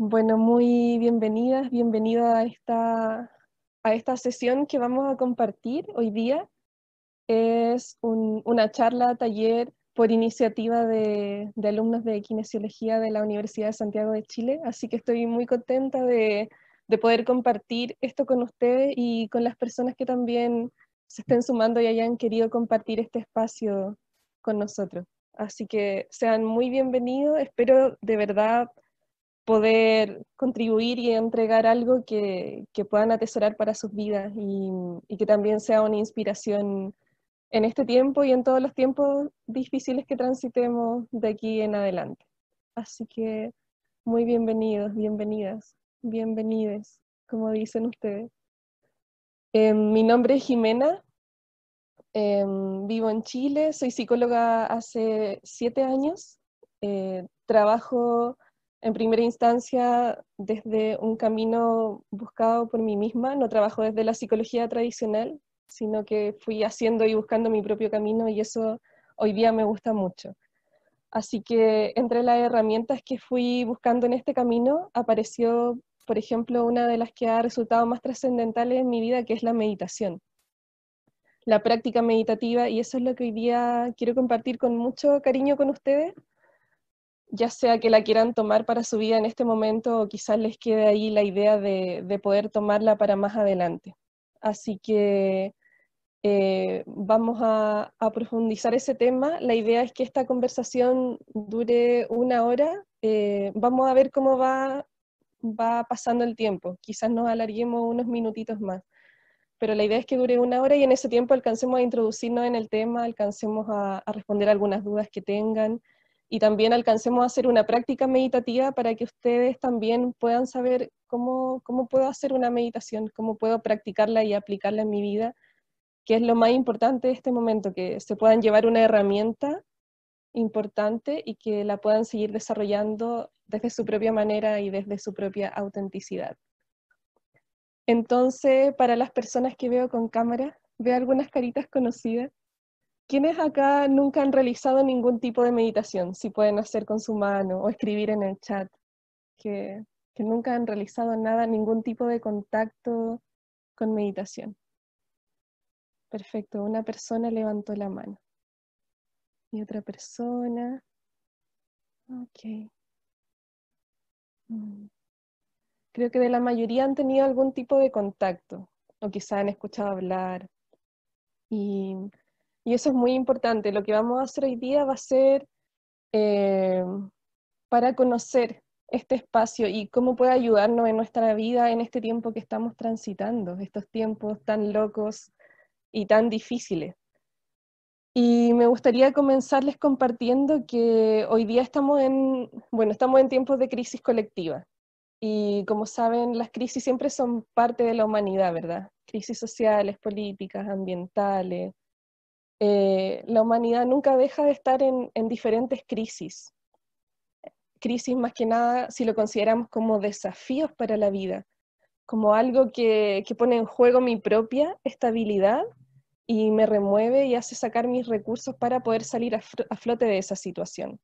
Bueno, muy bienvenidas, bienvenida a esta, a esta sesión que vamos a compartir hoy día. Es una charla, taller por iniciativa de, de, alumnos de kinesiología de la Universidad de Santiago de Chile, así que estoy muy contenta de, de poder compartir esto con ustedes y con las personas que también se estén sumando y hayan querido compartir este espacio con nosotros. Así que sean muy bienvenidos, espero de verdad poder contribuir y entregar algo que, que puedan atesorar para sus vidas y, y, que también sea una inspiración en este tiempo y en todos los tiempos difíciles que transitemos de aquí en adelante. Así que muy bienvenidos, bienvenidas, bienvenides, como dicen ustedes. Eh, mi nombre es Jimena, eh, vivo en Chile, soy psicóloga hace siete años, eh, trabajo en primera instancia desde un camino buscado por mí misma, no trabajo desde la psicología tradicional, sino que fui haciendo y buscando mi propio camino y eso hoy día me gusta mucho. Así que entre las herramientas que fui buscando en este camino apareció, por ejemplo, una de las que ha resultado más trascendentales en mi vida, que es la meditación. La práctica meditativa, y eso es lo que hoy día quiero compartir con mucho cariño con ustedes, ya sea que la quieran tomar para su vida en este momento o quizás les quede ahí la idea de, de poder tomarla para más adelante. Así que eh, vamos a, profundizar ese tema. La idea es que esta conversación dure una hora. Eh, vamos a ver cómo va, va pasando el tiempo. Quizás nos alarguemos unos minutitos más. Pero la idea es que dure una hora y en ese tiempo alcancemos a introducirnos en el tema, alcancemos a, a responder algunas dudas que tengan y también alcancemos a hacer una práctica meditativa para que ustedes también puedan saber cómo, cómo puedo hacer una meditación, cómo puedo practicarla y aplicarla en mi vida, que es lo más importante de este momento, que se puedan llevar una herramienta importante y que la puedan seguir desarrollando desde su propia manera y desde su propia autenticidad. Entonces, para las personas que veo con cámara, veo algunas caritas conocidas. ¿Quiénes acá nunca han realizado ningún tipo de meditación? Si pueden hacer con su mano o escribir en el chat, que, nunca han realizado nada, ningún tipo de contacto con meditación. Perfecto, una persona levantó la mano. Y otra persona. Ok. Mm. Creo que de la mayoría han tenido algún tipo de contacto, o quizá han escuchado hablar. Y y eso es muy importante. Lo que vamos a hacer hoy día va a ser eh, para conocer este espacio y cómo puede ayudarnos en nuestra vida en este tiempo que estamos transitando, estos tiempos tan locos y tan difíciles. Y me gustaría comenzarles compartiendo que hoy día estamos en, bueno, estamos en tiempos de crisis colectiva. Y como saben, las crisis siempre son parte de la humanidad, ¿verdad? Crisis sociales, políticas, ambientales, eh, la humanidad nunca deja de estar en, diferentes crisis. Crisis más que nada si lo consideramos como desafíos para la vida, como algo que, pone en juego mi propia estabilidad y me remueve y hace sacar mis recursos para poder salir a flote de esa situación.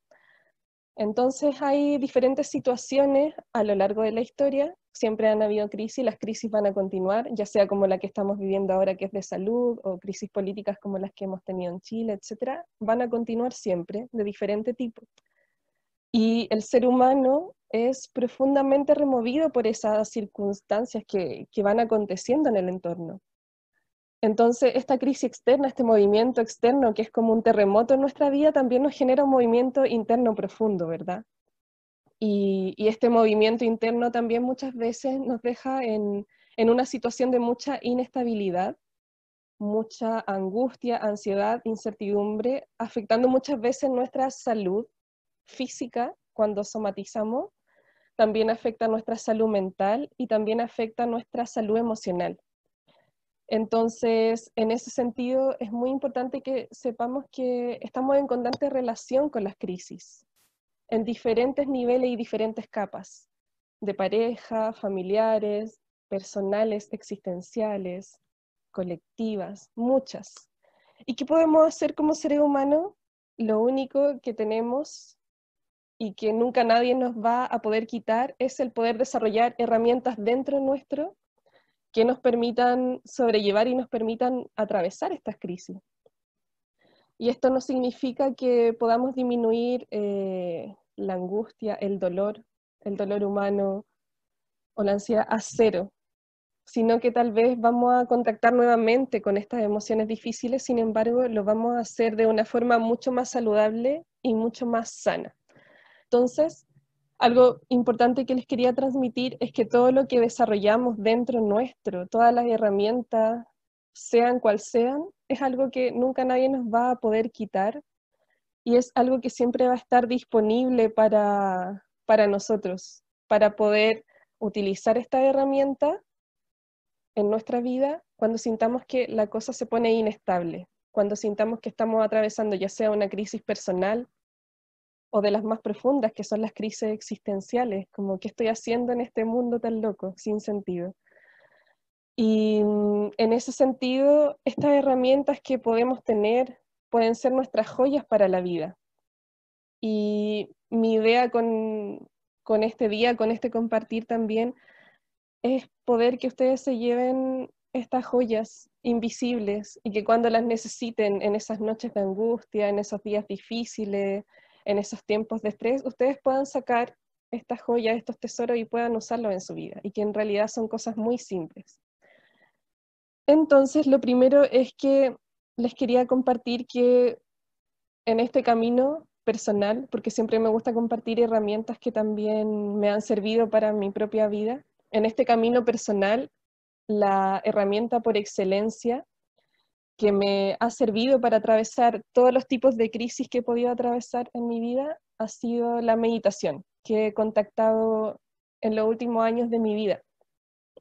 Entonces hay diferentes situaciones a lo largo de la historia, siempre han habido crisis, las crisis van a continuar, ya sea como la que estamos viviendo ahora que es de salud o crisis políticas como las que hemos tenido en Chile, etcétera, van a continuar siempre de diferente tipo. Y el ser humano es profundamente removido por esas circunstancias que, que van aconteciendo en el entorno. Entonces, esta crisis externa, este movimiento externo, que es como un terremoto en nuestra vida, también nos genera un movimiento interno profundo, ¿verdad? Y, este movimiento interno también muchas veces nos deja en, en una situación de mucha inestabilidad, mucha angustia, ansiedad, incertidumbre, afectando muchas veces nuestra salud física cuando somatizamos, también afecta nuestra salud mental y también afecta nuestra salud emocional. Entonces, en ese sentido, es muy importante que sepamos que estamos en constante relación con las crisis, en diferentes niveles y diferentes capas, de pareja, familiares, personales, existenciales, colectivas, muchas. ¿Y qué podemos hacer como seres humanos? Lo único que tenemos y que nunca nadie nos va a poder quitar es el poder desarrollar herramientas dentro nuestro que nos permitan sobrellevar y nos permitan atravesar estas crisis. Y esto no significa que podamos disminuir eh, la angustia, el dolor, el dolor humano o la ansiedad a cero, sino que tal vez vamos a contactar nuevamente con estas emociones difíciles, sin embargo, lo vamos a hacer de una forma mucho más saludable y mucho más sana. Entonces, algo importante que les quería transmitir es que todo lo que desarrollamos dentro nuestro, todas las herramientas, sean cual sean, es algo que nunca nadie nos va a poder quitar y es algo que siempre va a estar disponible para, para nosotros, para poder utilizar esta herramienta en nuestra vida cuando sintamos que la cosa se pone inestable, cuando sintamos que estamos atravesando ya sea una crisis personal o de las más profundas, que son las crisis existenciales, como qué estoy haciendo en este mundo tan loco, sin sentido. Y mm, en ese sentido, estas herramientas que podemos tener pueden ser nuestras joyas para la vida. Y mi idea con, con este día, con este compartir también, es poder que ustedes se lleven estas joyas invisibles y que cuando las necesiten en esas noches de angustia, en esos días difíciles, en esos tiempos de estrés, ustedes puedan sacar estas joyas, estos tesoros y puedan usarlos en su vida, y que en realidad son cosas muy simples. Entonces, lo primero es que les quería compartir que en este camino personal, porque siempre me gusta compartir herramientas que también me han servido para mi propia vida, en este camino personal, la herramienta por excelencia que me ha servido para atravesar todos los tipos de crisis que he podido atravesar en mi vida ha sido la meditación, que he contactado en los últimos años de mi vida.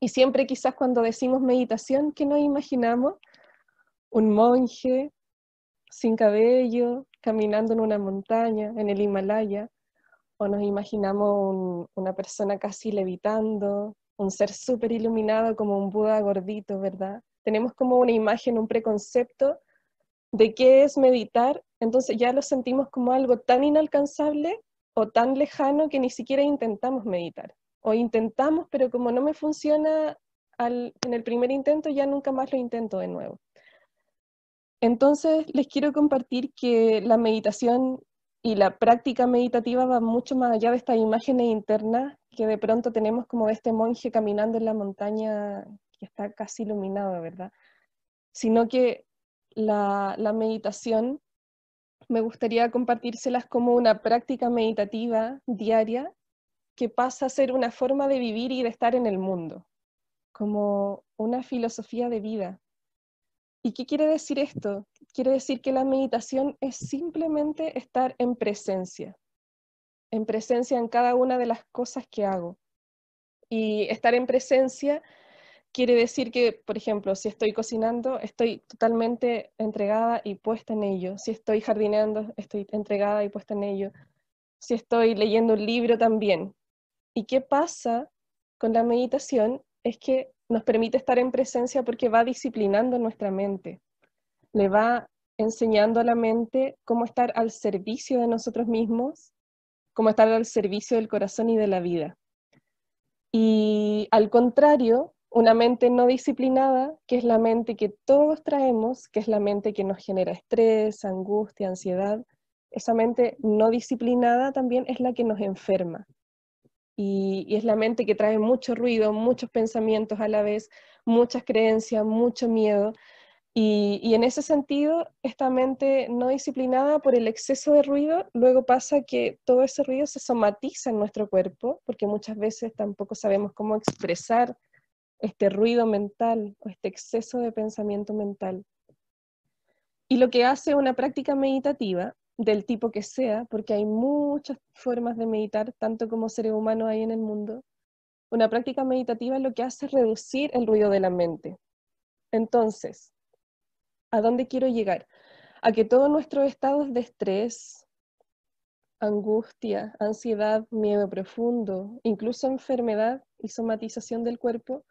Y siempre quizás cuando decimos meditación, ¿qué nos imaginamos? Un monje sin cabello, caminando en una montaña, en el Himalaya, o nos imaginamos una persona casi levitando, un ser súper iluminado como un Buda gordito, ¿verdad? tenemos como una imagen, un preconcepto de qué es meditar, entonces ya lo sentimos como algo tan inalcanzable o tan lejano que ni siquiera intentamos meditar. O intentamos, pero como no me funciona en el primer intento, ya nunca más lo intento de nuevo. Entonces les quiero compartir que la meditación y la práctica meditativa va mucho más allá de estas imágenes internas que de pronto tenemos como este monje caminando en la montaña está casi iluminado, ¿verdad? Sino que la meditación me gustaría compartírselas como una práctica meditativa diaria que pasa a ser una forma de vivir y de estar en el mundo, como una filosofía de vida. ¿Y qué quiere decir esto? Quiere decir que la meditación es simplemente estar en presencia, en presencia en cada una de las cosas que hago. Y estar en presencia quiere decir que, por ejemplo, si estoy cocinando, estoy totalmente entregada y puesta en ello. Si estoy jardineando, estoy entregada y puesta en ello. Si estoy leyendo un libro también. ¿Y qué pasa con la meditación? Es que nos permite estar en presencia porque va disciplinando nuestra mente. Le va enseñando a la mente cómo estar al servicio de nosotros mismos, cómo estar al servicio del corazón y de la vida. Y al contrario, una mente no disciplinada, que es la mente que todos traemos, que es la mente que nos genera estrés, angustia, ansiedad, esa mente no disciplinada también es la que nos enferma. Y, es la mente que trae mucho ruido, muchos pensamientos a la vez, muchas creencias, mucho miedo. Y, en ese sentido, esta mente no disciplinada por el exceso de ruido, luego pasa que todo ese ruido se somatiza en nuestro cuerpo, porque muchas veces tampoco sabemos cómo expresar este ruido mental o este exceso de pensamiento mental. Y lo que hace una práctica meditativa, del tipo que sea, porque hay muchas formas de meditar, tanto como seres humanos hay en el mundo, una práctica meditativa lo que hace es reducir el ruido de la mente. Entonces, ¿a dónde quiero llegar? A que todos nuestros estados de estrés, angustia, ansiedad, miedo profundo, incluso enfermedad y somatización del cuerpo,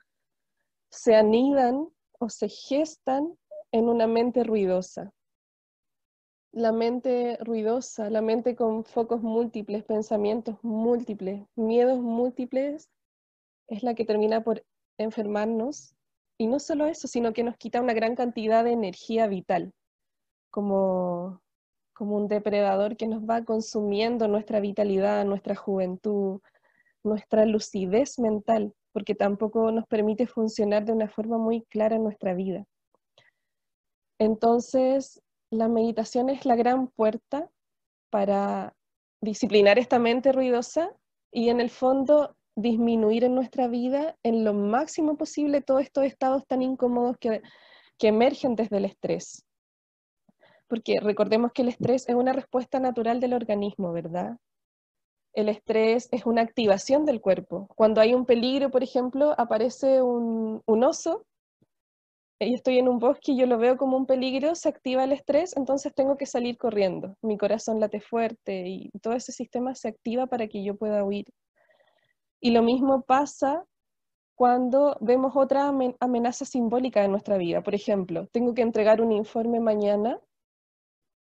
se anidan o se gestan en una mente ruidosa. La mente ruidosa, la mente con focos múltiples, pensamientos múltiples, miedos múltiples, es la que termina por enfermarnos. Y no solo eso, sino que nos quita una gran cantidad de energía vital, como, como un depredador que nos va consumiendo nuestra vitalidad, nuestra juventud, nuestra lucidez mental, porque tampoco nos permite funcionar de una forma muy clara en nuestra vida. Entonces, la meditación es la gran puerta para disciplinar esta mente ruidosa y en el fondo disminuir en nuestra vida en lo máximo posible todos estos estados tan incómodos que, que emergen desde el estrés. Porque recordemos que el estrés es una respuesta natural del organismo, ¿verdad? El estrés es una activación del cuerpo. Cuando hay un peligro, por ejemplo, aparece un, un oso y estoy en un bosque y yo lo veo como un peligro, se activa el estrés, entonces tengo que salir corriendo. Mi corazón late fuerte y todo ese sistema se activa para que yo pueda huir. Y lo mismo pasa cuando vemos otra amenaza simbólica en nuestra vida. Por ejemplo, tengo que entregar un informe mañana,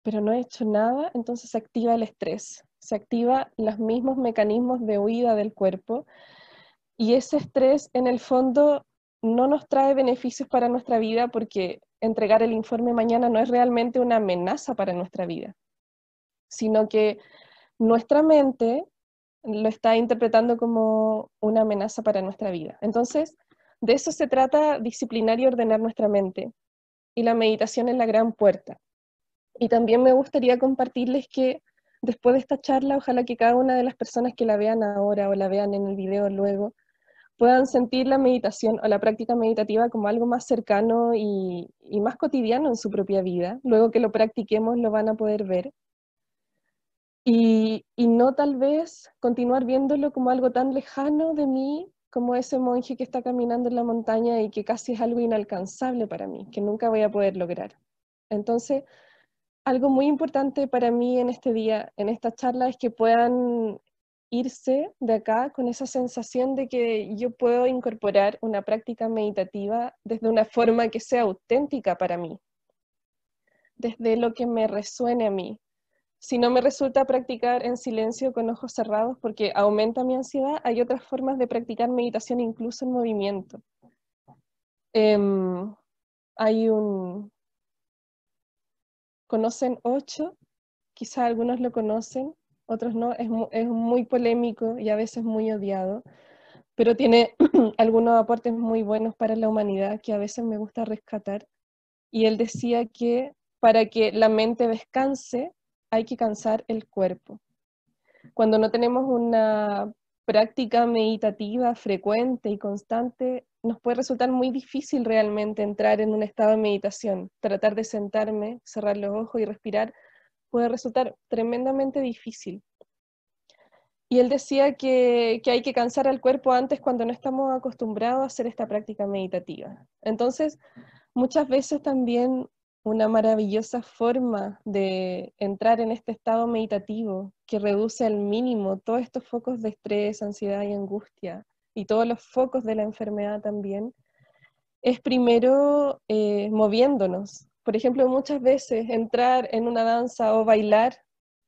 pero no he hecho nada, entonces se activa el estrés, se activan los mismos mecanismos de huida del cuerpo. Y ese estrés en el fondo no nos trae beneficios para nuestra vida porque entregar el informe mañana no es realmente una amenaza para nuestra vida, sino que nuestra mente lo está interpretando como una amenaza para nuestra vida. Entonces, de eso se trata disciplinar y ordenar nuestra mente. Y la meditación es la gran puerta. Y también me gustaría compartirles que después de esta charla, ojalá que cada una de las personas que la vean ahora o la vean en el video luego, puedan sentir la meditación o la práctica meditativa como algo más cercano y, y más cotidiano en su propia vida. Luego que lo practiquemos lo van a poder ver y, no tal vez continuar viéndolo como algo tan lejano de mí como ese monje que está caminando en la montaña y que casi es algo inalcanzable para mí, que nunca voy a poder lograr. Entonces, algo muy importante para mí en este día, en esta charla, es que puedan irse de acá con esa sensación de que yo puedo incorporar una práctica meditativa desde una forma que sea auténtica para mí, desde lo que me resuene a mí, si no me resulta practicar en silencio con ojos cerrados porque aumenta mi ansiedad, hay otras formas de practicar meditación incluso en movimiento. Em, hay un... ¿Conocen ocho? Quizá algunos lo conocen, otros no. Es, es muy polémico y a veces muy odiado, pero tiene algunos aportes muy buenos para la humanidad que a veces me gusta rescatar. Y él decía que para que la mente descanse, hay que cansar el cuerpo. Cuando no tenemos una práctica meditativa frecuente y constante, nos puede resultar muy difícil realmente entrar en un estado de meditación. Tratar de sentarme, cerrar los ojos y respirar puede resultar tremendamente difícil. Y él decía que, que, hay que cansar al cuerpo antes cuando no estamos acostumbrados a hacer esta práctica meditativa. Entonces, muchas veces también una maravillosa forma de entrar en este estado meditativo que reduce al mínimo todos estos focos de estrés, ansiedad y angustia y todos los focos de la enfermedad también, es primero eh, moviéndonos. Por ejemplo, muchas veces entrar en una danza o bailar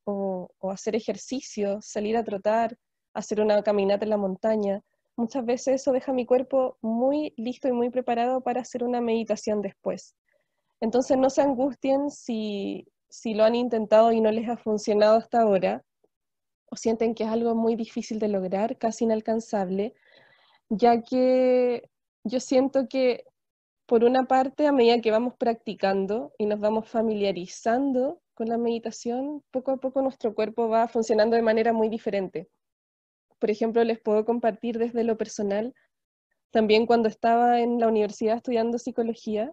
o, hacer ejercicio, salir a trotar, hacer una caminata en la montaña, muchas veces eso deja mi cuerpo muy listo y muy preparado para hacer una meditación después. Entonces no se angustien si, lo han intentado y no les ha funcionado hasta ahora, o sienten que es algo muy difícil de lograr, casi inalcanzable, ya que yo siento que por una parte, a medida que vamos practicando y nos vamos familiarizando con la meditación, poco a poco nuestro cuerpo va funcionando de manera muy diferente. Por ejemplo, les puedo compartir desde lo personal, también cuando estaba en la universidad estudiando psicología,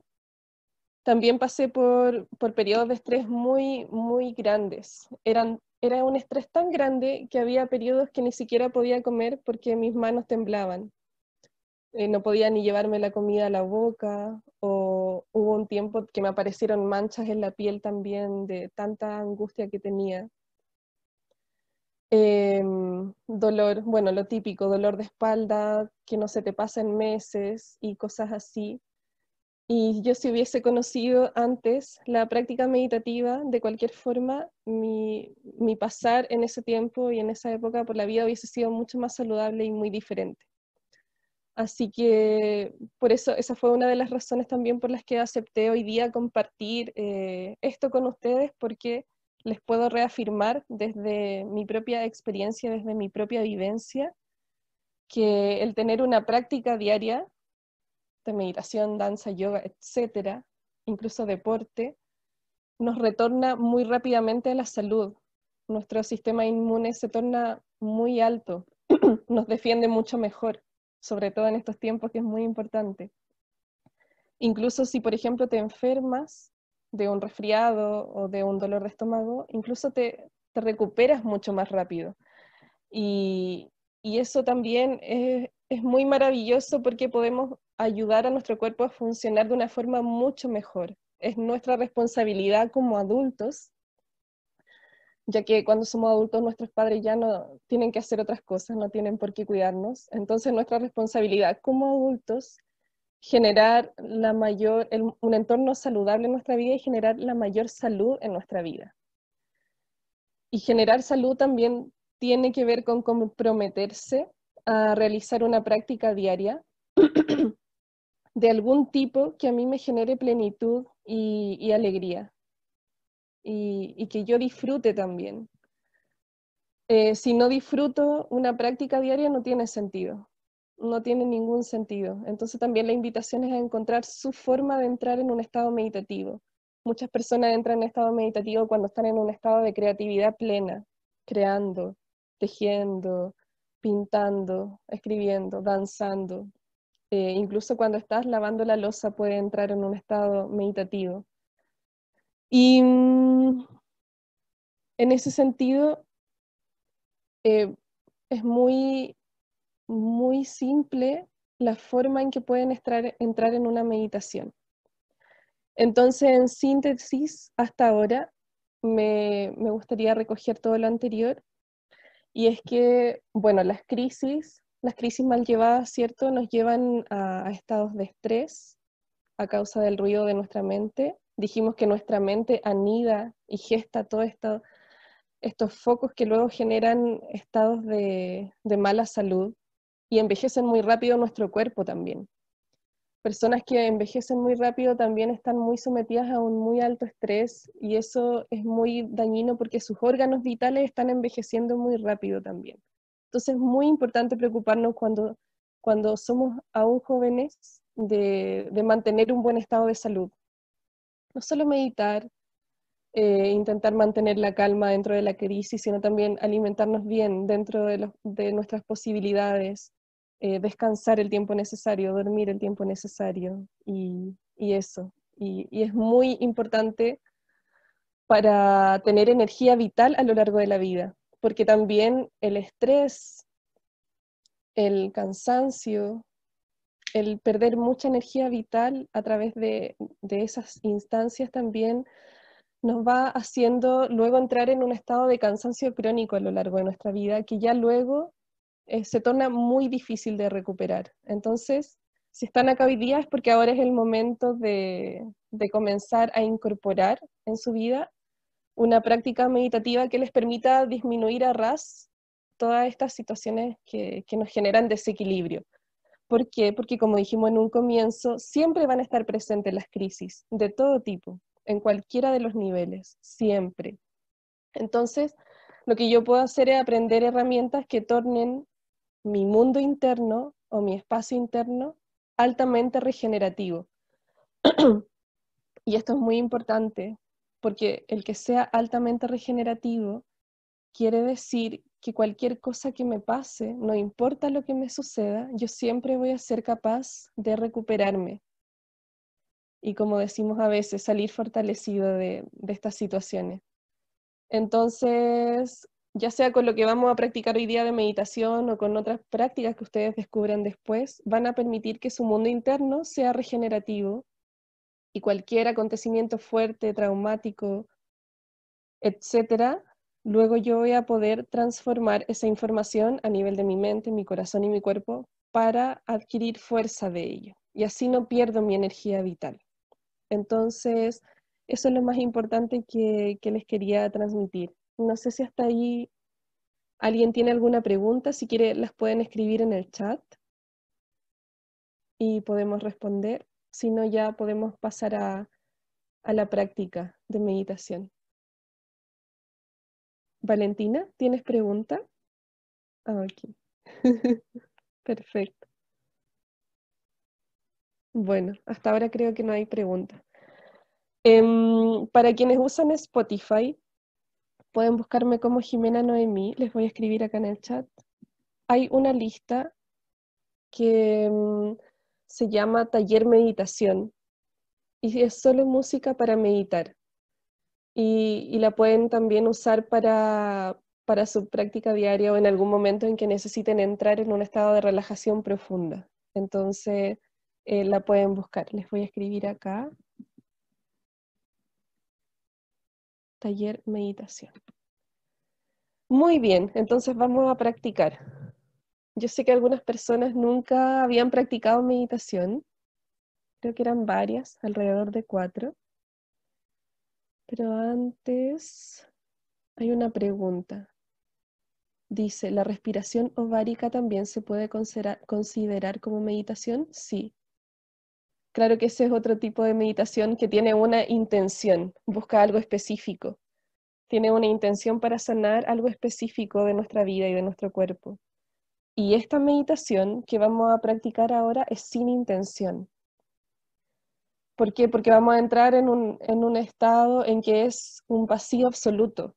también pasé por, por periodos de estrés muy, muy grandes. Eran, era un estrés tan grande que había periodos que ni siquiera podía comer porque mis manos temblaban. Eh, no podía ni llevarme la comida a la boca, o hubo un tiempo que me aparecieron manchas en la piel también de tanta angustia que tenía. Em, dolor, bueno, lo típico, dolor de espalda que no se te pasa en meses y cosas así. Y yo si hubiese conocido antes la práctica meditativa, de cualquier forma, mi, mi, pasar en ese tiempo y en esa época por la vida hubiese sido mucho más saludable y muy diferente. Así que por eso, esa fue una de las razones también por las que acepté hoy día compartir eh, esto con ustedes, porque les puedo reafirmar desde mi propia experiencia, desde mi propia vivencia, que el tener una práctica diaria de meditación, danza, yoga, etcétera, incluso deporte, nos retorna muy rápidamente a la salud. Nuestro sistema inmune se torna muy alto, nos defiende mucho mejor, sobre todo en estos tiempos que es muy importante. Incluso si, por ejemplo, te enfermas de un resfriado o de un dolor de estómago, incluso te, te recuperas mucho más rápido. Y, y eso también es, es muy maravilloso porque podemos ayudar a nuestro cuerpo a funcionar de una forma mucho mejor. Es nuestra responsabilidad como adultos, ya que cuando somos adultos nuestros padres ya no tienen que hacer otras cosas, no tienen por qué cuidarnos. Entonces nuestra responsabilidad como adultos generar la mayor, un entorno saludable en nuestra vida y generar la mayor salud en nuestra vida. Y generar salud también tiene que ver con comprometerse a realizar una práctica diaria de algún tipo que a mí me genere plenitud y, alegría y, que yo disfrute también. Eh, si no disfruto una práctica diaria no tiene sentido, no tiene ningún sentido. Entonces también la invitación es a encontrar su forma de entrar en un estado meditativo. Muchas personas entran en estado meditativo cuando están en un estado de creatividad plena, creando, tejiendo, pintando, escribiendo, danzando. Eh, incluso cuando estás lavando la losa puede entrar en un estado meditativo. Y mm, en ese sentido, eh, es muy, muy simple la forma en que pueden entrar en una meditación. Entonces, en síntesis, hasta ahora, me, me gustaría recoger todo lo anterior y es que, bueno, las crisis, las crisis mal llevadas, ¿cierto?, nos llevan a, estados de estrés a causa del ruido de nuestra mente. Dijimos que nuestra mente anida y gesta todos esto, estos focos que luego generan estados de, de mala salud y envejecen muy rápido nuestro cuerpo también personas que envejecen muy rápido también están muy sometidas a un muy alto estrés y eso es muy dañino porque sus órganos vitales están envejeciendo muy rápido también. Entonces es muy importante preocuparnos cuando, cuando somos aún jóvenes de, de mantener un buen estado de salud. No solo meditar, eh, intentar mantener la calma dentro de la crisis, sino también alimentarnos bien dentro de, nuestras posibilidades, eh, descansar el tiempo necesario, dormir el tiempo necesario y, eso. Y, es muy importante para tener energía vital a lo largo de la vida, porque también el estrés, el cansancio, el perder mucha energía vital a través de, de esas instancias también nos va haciendo luego entrar en un estado de cansancio crónico a lo largo de nuestra vida, que ya luego eh, se torna muy difícil de recuperar. Entonces, si están acá hoy día es porque ahora es el momento de, comenzar a incorporar en su vida una práctica meditativa que les permita disminuir a ras todas estas situaciones que, que nos generan desequilibrio. ¿Por qué? Porque como dijimos en un comienzo, siempre van a estar presentes las crisis, de todo tipo, en cualquiera de los niveles, siempre. Entonces, lo que yo puedo hacer es aprender herramientas que tornen mi mundo interno o mi espacio interno altamente regenerativo. y esto es muy importante porque el que sea altamente regenerativo quiere decir que cualquier cosa que me pase, no importa lo que me suceda, yo siempre voy a ser capaz de recuperarme. Y como decimos a veces, salir fortalecido de, estas situaciones. Entonces, ya sea con lo que vamos a practicar hoy día de meditación o con otras prácticas que ustedes descubran después, van a permitir que su mundo interno sea regenerativo y cualquier acontecimiento fuerte, traumático, etcétera, luego yo voy a poder transformar esa información a nivel de mi mente, mi corazón y mi cuerpo para adquirir fuerza de ello y así no pierdo mi energía vital. Entonces, eso es lo más importante que, que les quería transmitir. No sé si hasta ahí alguien tiene alguna pregunta, si quiere las pueden escribir en el chat y podemos responder, si no ya podemos pasar a, a la práctica de meditación. Valentina, ¿tienes pregunta? Ah, ok. Perfecto. Bueno, hasta ahora creo que no hay pregunta. Em, para quienes usan Spotify, pueden buscarme como Jimena Noemí, les voy a escribir acá en el chat. Hay una lista que em, se llama Taller Meditación y es solo música para meditar. Y, la pueden también usar para, para su práctica diaria o en algún momento en que necesiten entrar en un estado de relajación profunda. Entonces, eh, la pueden buscar. Les voy a escribir acá. Taller meditación. Muy bien, entonces vamos a practicar. Yo sé que algunas personas nunca habían practicado meditación. Creo que eran varias, alrededor de cuatro. Pero antes hay una pregunta. Dice, ¿la respiración ovárica también se puede considerar como meditación? Sí. Claro que ese es otro tipo de meditación que tiene una intención, busca algo específico. Tiene una intención para sanar algo específico de nuestra vida y de nuestro cuerpo. Y esta meditación que vamos a practicar ahora es sin intención. ¿Por qué? Porque vamos a entrar en un, estado en que es un vacío absoluto.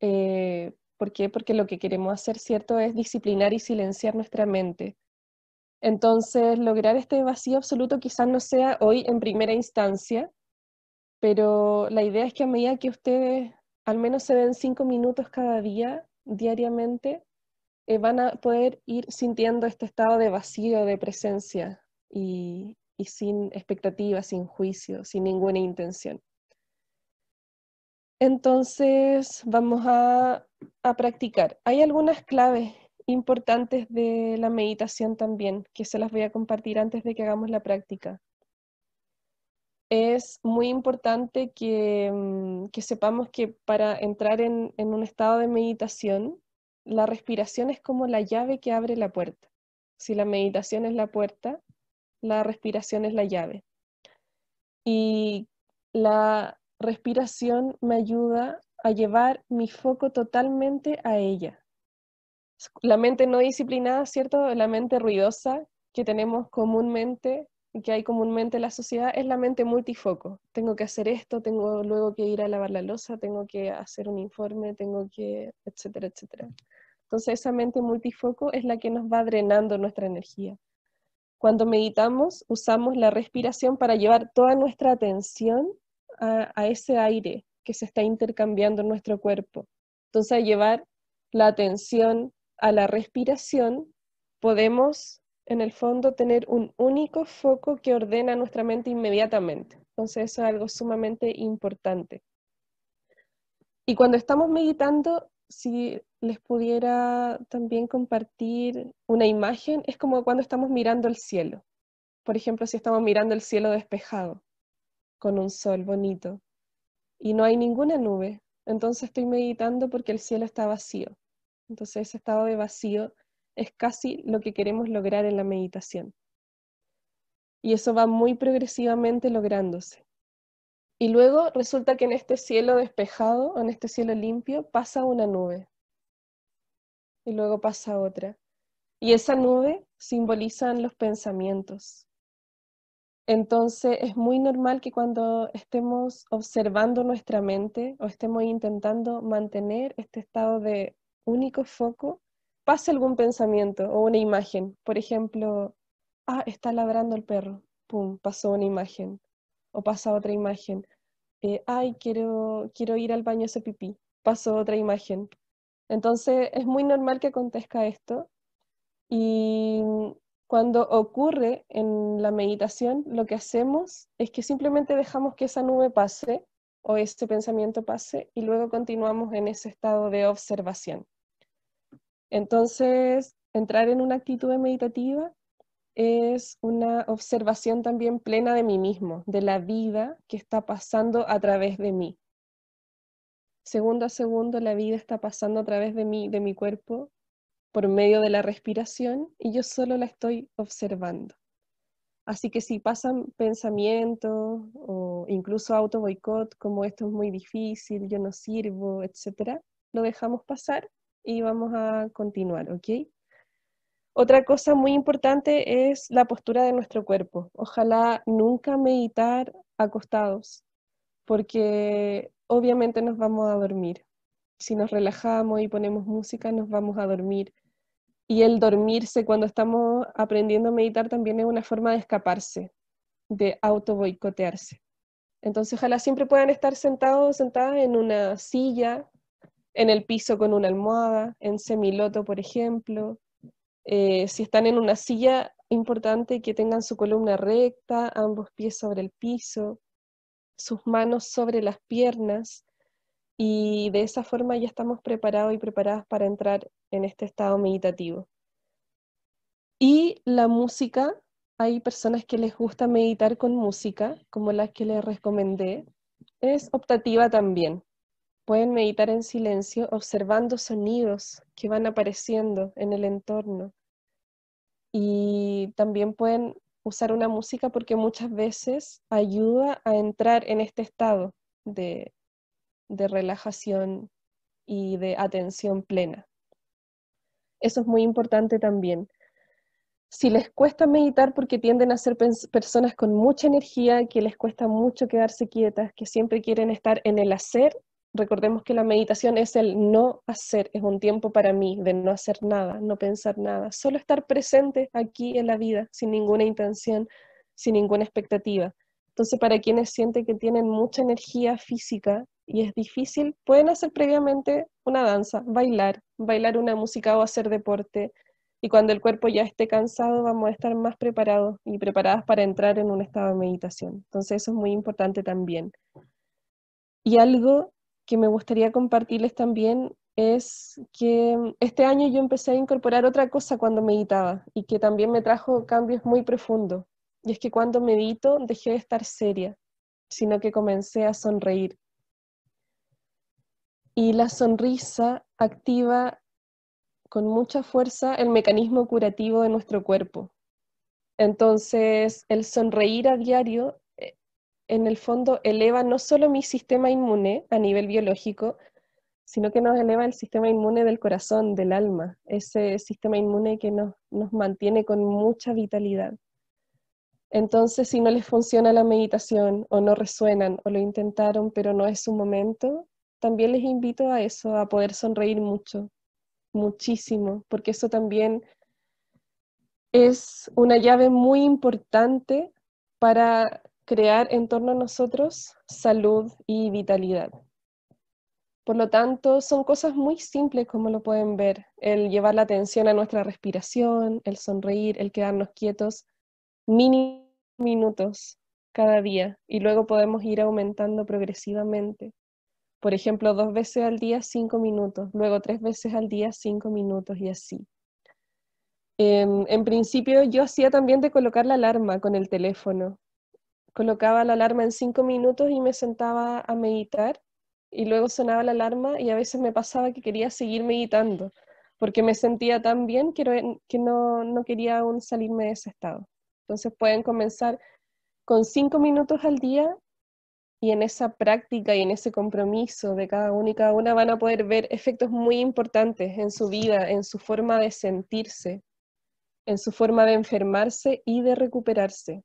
Eh, ¿Por qué? Porque lo que queremos hacer, ¿cierto?, es disciplinar y silenciar nuestra mente. Entonces, lograr este vacío absoluto quizás no sea hoy en primera instancia, pero la idea es que a medida que ustedes al menos se den cinco minutos cada día, diariamente, eh, van a poder ir sintiendo este estado de vacío, de presencia y, y sin expectativas, sin juicio, sin ninguna intención. Entonces vamos a, practicar. Hay algunas claves importantes de la meditación también, que se las voy a compartir antes de que hagamos la práctica. Es muy importante que, mm, sepamos que para entrar en, en, un estado de meditación, la respiración es como la llave que abre la puerta. Si la meditación es la puerta, la respiración es la llave. Y la respiración me ayuda a llevar mi foco totalmente a ella. La mente no disciplinada, ¿cierto? La mente ruidosa que tenemos comúnmente, que hay comúnmente en la sociedad, es la mente multifoco. Tengo que hacer esto, tengo luego que ir a lavar la losa, tengo que hacer un informe, tengo que, etcétera, etcétera. Entonces esa mente multifoco es la que nos va drenando nuestra energía. Cuando meditamos, usamos la respiración para llevar toda nuestra atención a, ese aire que se está intercambiando en nuestro cuerpo. Entonces, al llevar la atención a la respiración, podemos, en el fondo, tener un único foco que ordena nuestra mente inmediatamente. Entonces, eso es algo sumamente importante. Y cuando estamos meditando, si les pudiera también compartir una imagen, es como cuando estamos mirando el cielo. Por ejemplo, si estamos mirando el cielo despejado, con un sol bonito, y no hay ninguna nube, entonces estoy meditando porque el cielo está vacío. Entonces ese estado de vacío es casi lo que queremos lograr en la meditación. Y eso va muy progresivamente lográndose. Y luego resulta que en este cielo despejado, en este cielo limpio, pasa una nube. Y luego pasa otra. Y esa nube simbolizan los pensamientos. Entonces es muy normal que cuando estemos observando nuestra mente o estemos intentando mantener este estado de único foco, pase algún pensamiento o una imagen. Por ejemplo, ah, está ladrando el perro. Pum, pasó una imagen o pasa otra imagen. Eh, ay, quiero, quiero ir al baño a hacer pipí. Pasó otra imagen. Entonces es muy normal que acontezca esto. Y cuando ocurre en la meditación, lo que hacemos es que simplemente dejamos que esa nube pase o ese pensamiento pase y luego continuamos en ese estado de observación. Entonces, entrar en una actitud meditativa es una observación también plena de mí mismo, de la vida que está pasando a través de mí. Segundo a segundo la vida está pasando a través de mí, de mi cuerpo, por medio de la respiración y yo solo la estoy observando. Así que si pasan pensamientos o incluso auto boicot, como esto es muy difícil, yo no sirvo, etcétera, lo dejamos pasar y vamos a continuar, ¿ok? Otra cosa muy importante es la postura de nuestro cuerpo. Ojalá nunca meditar acostados, porque obviamente nos vamos a dormir. Si nos relajamos y ponemos música, nos vamos a dormir. Y el dormirse cuando estamos aprendiendo a meditar también es una forma de escaparse, de auto boicotearse. Entonces, ojalá siempre puedan estar sentados sentadas en una silla, en el piso con una almohada, en semiloto, por ejemplo. Eh, si están en una silla, importante que tengan su columna recta, ambos pies sobre el piso, sus manos sobre las piernas, y de esa forma ya estamos preparados y preparadas para entrar en este estado meditativo. Y la música, hay personas que les gusta meditar con música, como las que les recomendé, es optativa también. Pueden meditar en silencio observando sonidos que van apareciendo en el entorno. Y también pueden usar una música porque muchas veces ayuda a entrar en este estado de, de relajación y de atención plena. Eso es muy importante también. Si les cuesta meditar porque tienden a ser personas con mucha energía, que les cuesta mucho quedarse quietas, que siempre quieren estar en el hacer, recordemos que la meditación es el no hacer, es un tiempo para mí de no hacer nada, no pensar nada, solo estar presente aquí en la vida, sin ninguna intención, sin ninguna expectativa. Entonces, para quienes sienten que tienen mucha energía física y es difícil, pueden hacer previamente una danza, bailar, bailar una música o hacer deporte. Y cuando el cuerpo ya esté cansado, vamos a estar más preparados y preparadas para entrar en un estado de meditación. Entonces eso es muy importante también. Y algo que me gustaría compartirles también es que este año yo empecé a incorporar otra cosa cuando meditaba y que también me trajo cambios muy profundos. Y es que cuando medito dejé de estar seria, sino que comencé a sonreír y la sonrisa activa con mucha fuerza el mecanismo curativo de nuestro cuerpo. Entonces, el sonreír a diario, en el fondo, eleva no solo mi sistema inmune a nivel biológico, sino que nos eleva el sistema inmune del corazón, del alma, ese sistema inmune que nos, nos mantiene con mucha vitalidad. Entonces, si no les funciona la meditación o no resuenan o lo intentaron, pero no es su momento, también les invito a eso, a poder sonreír mucho, muchísimo, porque eso también es una llave muy importante para crear en torno a nosotros salud y vitalidad. Por lo tanto, son cosas muy simples como lo pueden ver, el llevar la atención a nuestra respiración, el sonreír, el quedarnos quietos, mini minutos cada día y luego podemos ir aumentando progresivamente. Por ejemplo, dos veces al día, cinco minutos, luego tres veces al día, cinco minutos y así. En, principio yo hacía también de colocar la alarma con el teléfono. Colocaba la alarma en cinco minutos y me sentaba a meditar y luego sonaba la alarma y a veces me pasaba que quería seguir meditando porque me sentía tan bien que, no quería aún salirme de ese estado. Entonces pueden comenzar con cinco minutos al día y en esa práctica y en ese compromiso de cada uno y cada una van a poder ver efectos muy importantes en su vida, en su forma de sentirse, en su forma de enfermarse y de recuperarse,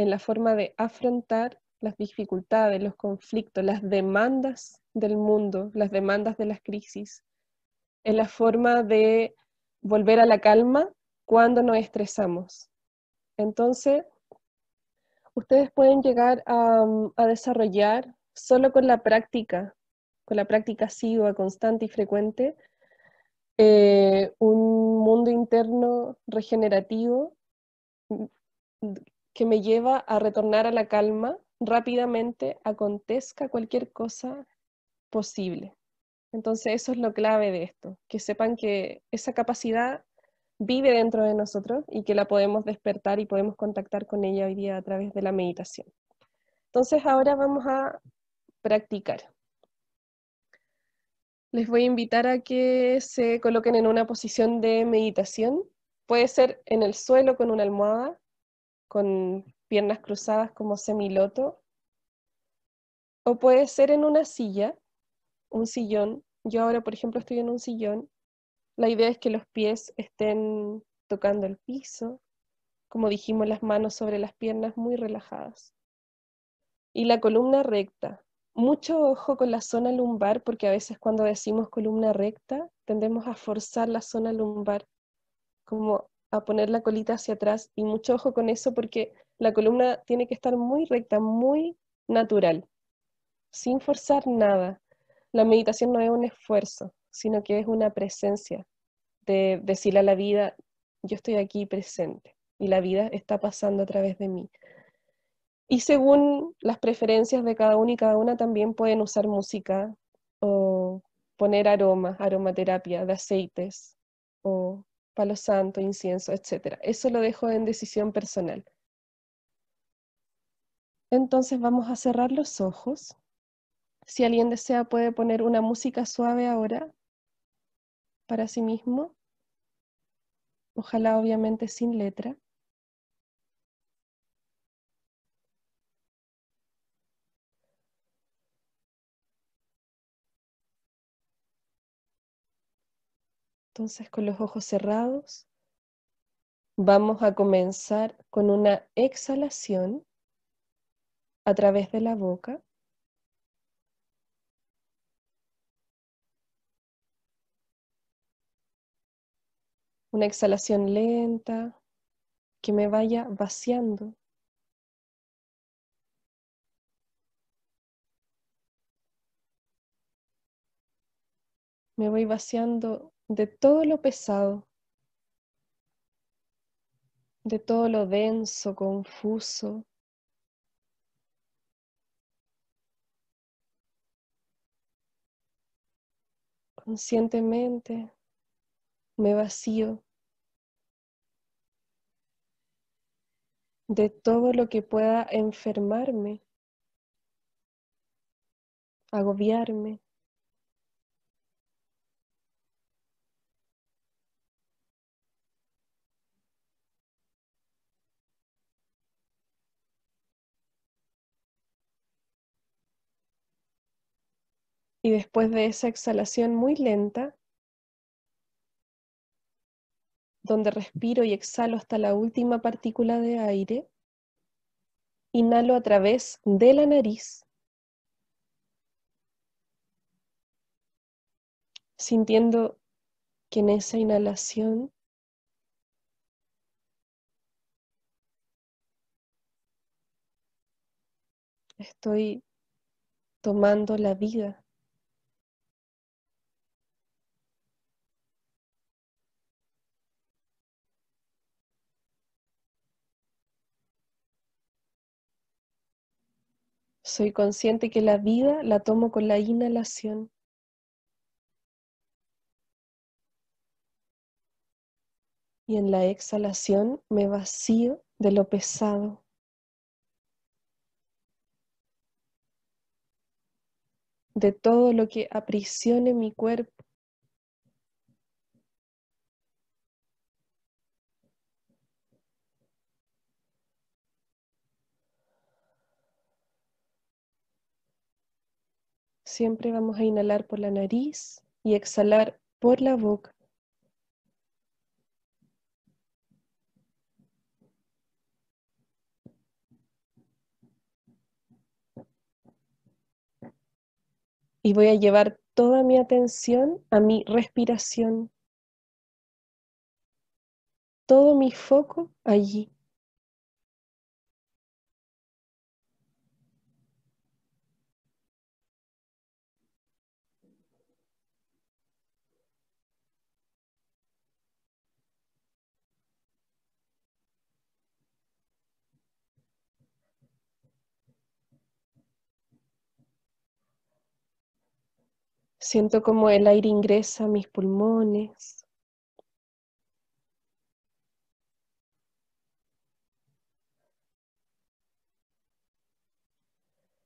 en la forma de afrontar las dificultades, los conflictos, las demandas del mundo, las demandas de las crisis, en la forma de volver a la calma cuando nos estresamos. Entonces, ustedes pueden llegar a, desarrollar solo con la práctica, con la práctica asidua, constante y frecuente, eh, un mundo interno regenerativo que me lleva a retornar a la calma rápidamente, acontezca cualquier cosa posible. Entonces eso es lo clave de esto, que sepan que esa capacidad vive dentro de nosotros y que la podemos despertar y podemos contactar con ella hoy día a través de la meditación. Entonces ahora vamos a practicar. Les voy a invitar a que se coloquen en una posición de meditación. Puede ser en el suelo con una almohada, con piernas cruzadas como semiloto, o puede ser en una silla, un sillón. Yo ahora, por ejemplo, estoy en un sillón. La idea es que los pies estén tocando el piso, como dijimos, las manos sobre las piernas muy relajadas. Y la columna recta, mucho ojo con la zona lumbar, porque a veces cuando decimos columna recta, tendemos a forzar la zona lumbar, como a poner la colita hacia atrás, y mucho ojo con eso porque la columna tiene que estar muy recta, muy natural, sin forzar nada. La meditación no es un esfuerzo, sino que es una presencia de decirle a la vida, yo estoy aquí presente y la vida está pasando a través de mí. Y según las preferencias de cada uno y cada una también pueden usar música o poner aromas, aromaterapia de aceites o palo santo, incienso, etc. Eso lo dejo en decisión personal. Entonces vamos a cerrar los ojos. Si alguien desea puede poner una música suave ahora para sí mismo. Ojalá obviamente sin letra. Entonces con los ojos cerrados vamos a comenzar con una exhalación a través de la boca. Una exhalación lenta que me vaya vaciando. Me voy vaciando de todo lo pesado, de todo lo denso, confuso. Conscientemente me vacío de todo lo que pueda enfermarme, agobiarme. Y después de esa exhalación muy lenta, donde respiro y exhalo hasta la última partícula de aire, inhalo a través de la nariz, sintiendo que en esa inhalación estoy tomando la vida. Soy consciente que la vida la tomo con la inhalación. Y en la exhalación me vacío de lo pesado. De todo lo que aprisione mi cuerpo. Siempre vamos a inhalar por la nariz y exhalar por la boca. Y voy a llevar toda mi atención a mi respiración. Todo mi foco allí. Siento como el aire ingresa a mis pulmones.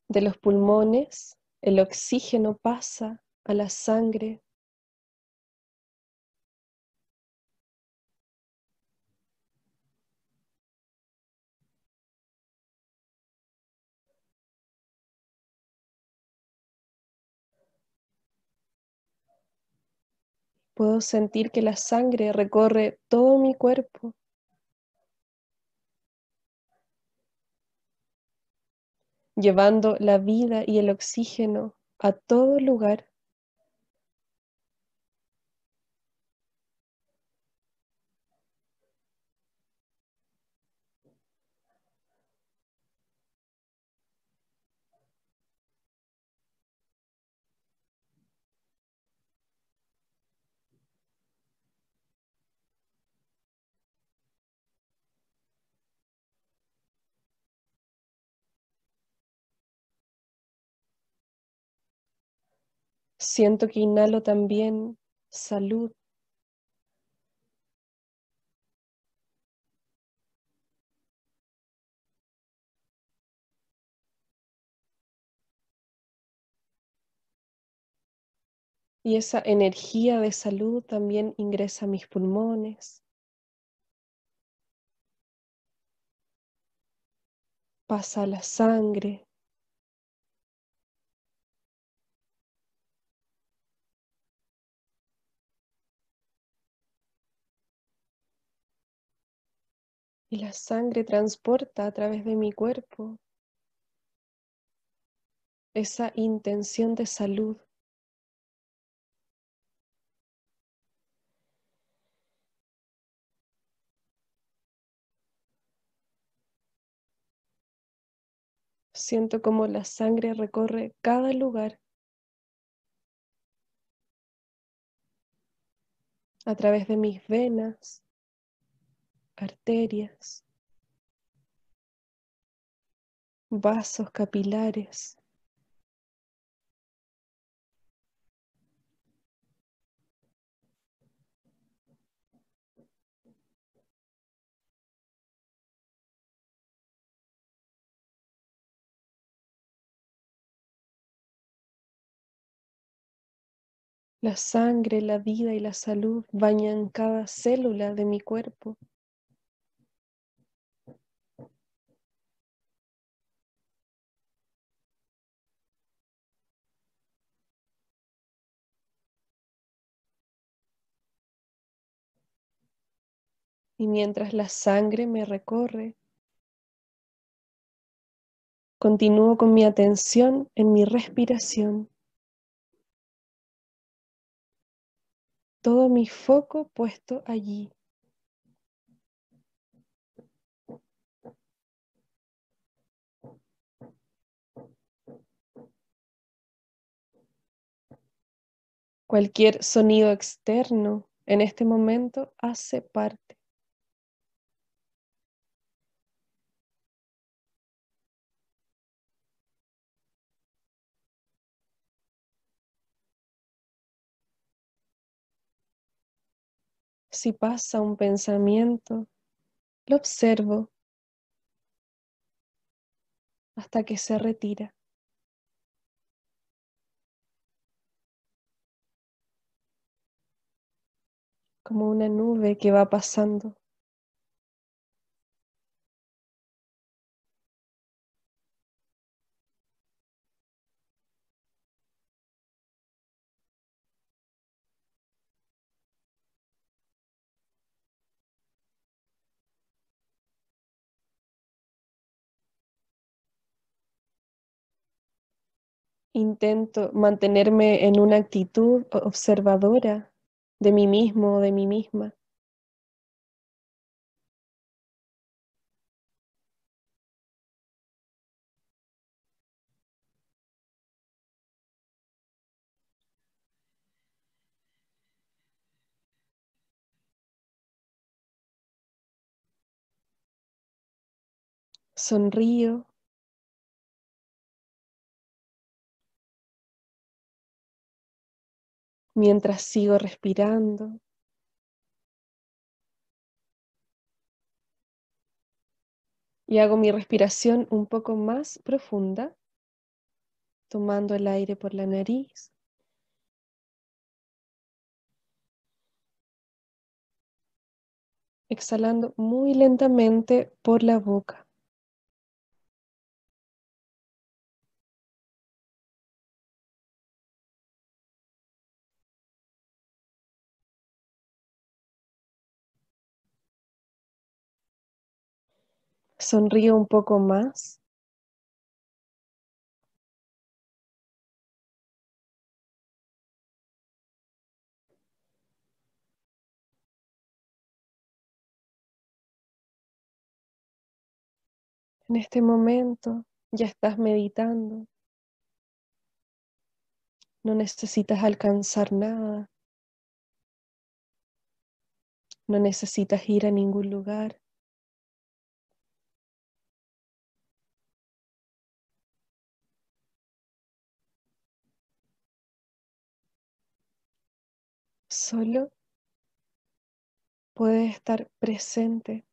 De los pulmones el oxígeno pasa a la sangre Puedo sentir que la sangre recorre todo mi cuerpo. llevando la vida y el oxígeno a todo lugar. Siento que inhalo también salud. Y esa energía de salud también ingresa a mis pulmones. Pasa a la sangre. Y la sangre transporta a través de mi cuerpo esa intención de salud. Siento como la sangre recorre cada lugar a través de mis venas, arterias, vasos capilares. La sangre, la vida y la salud bañan cada célula de mi cuerpo. Y mientras la sangre me recorre, continúo con mi atención en mi respiración. Todo mi foco puesto allí. Cualquier sonido externo en este momento hace parte. Si pasa un pensamiento, lo observo hasta que se retira. Como una nube que va pasando. Intento mantenerme en una actitud observadora de mí mismo o de mí misma. Sonrío. Mientras sigo respirando. Y hago mi respiración un poco más profunda tomando el aire por la nariz. Exhalando muy lentamente por la boca. Sonríe un poco más. En este momento ya estás meditando. No necesitas alcanzar nada. No necesitas ir a ningún lugar. Solo puedes estar presente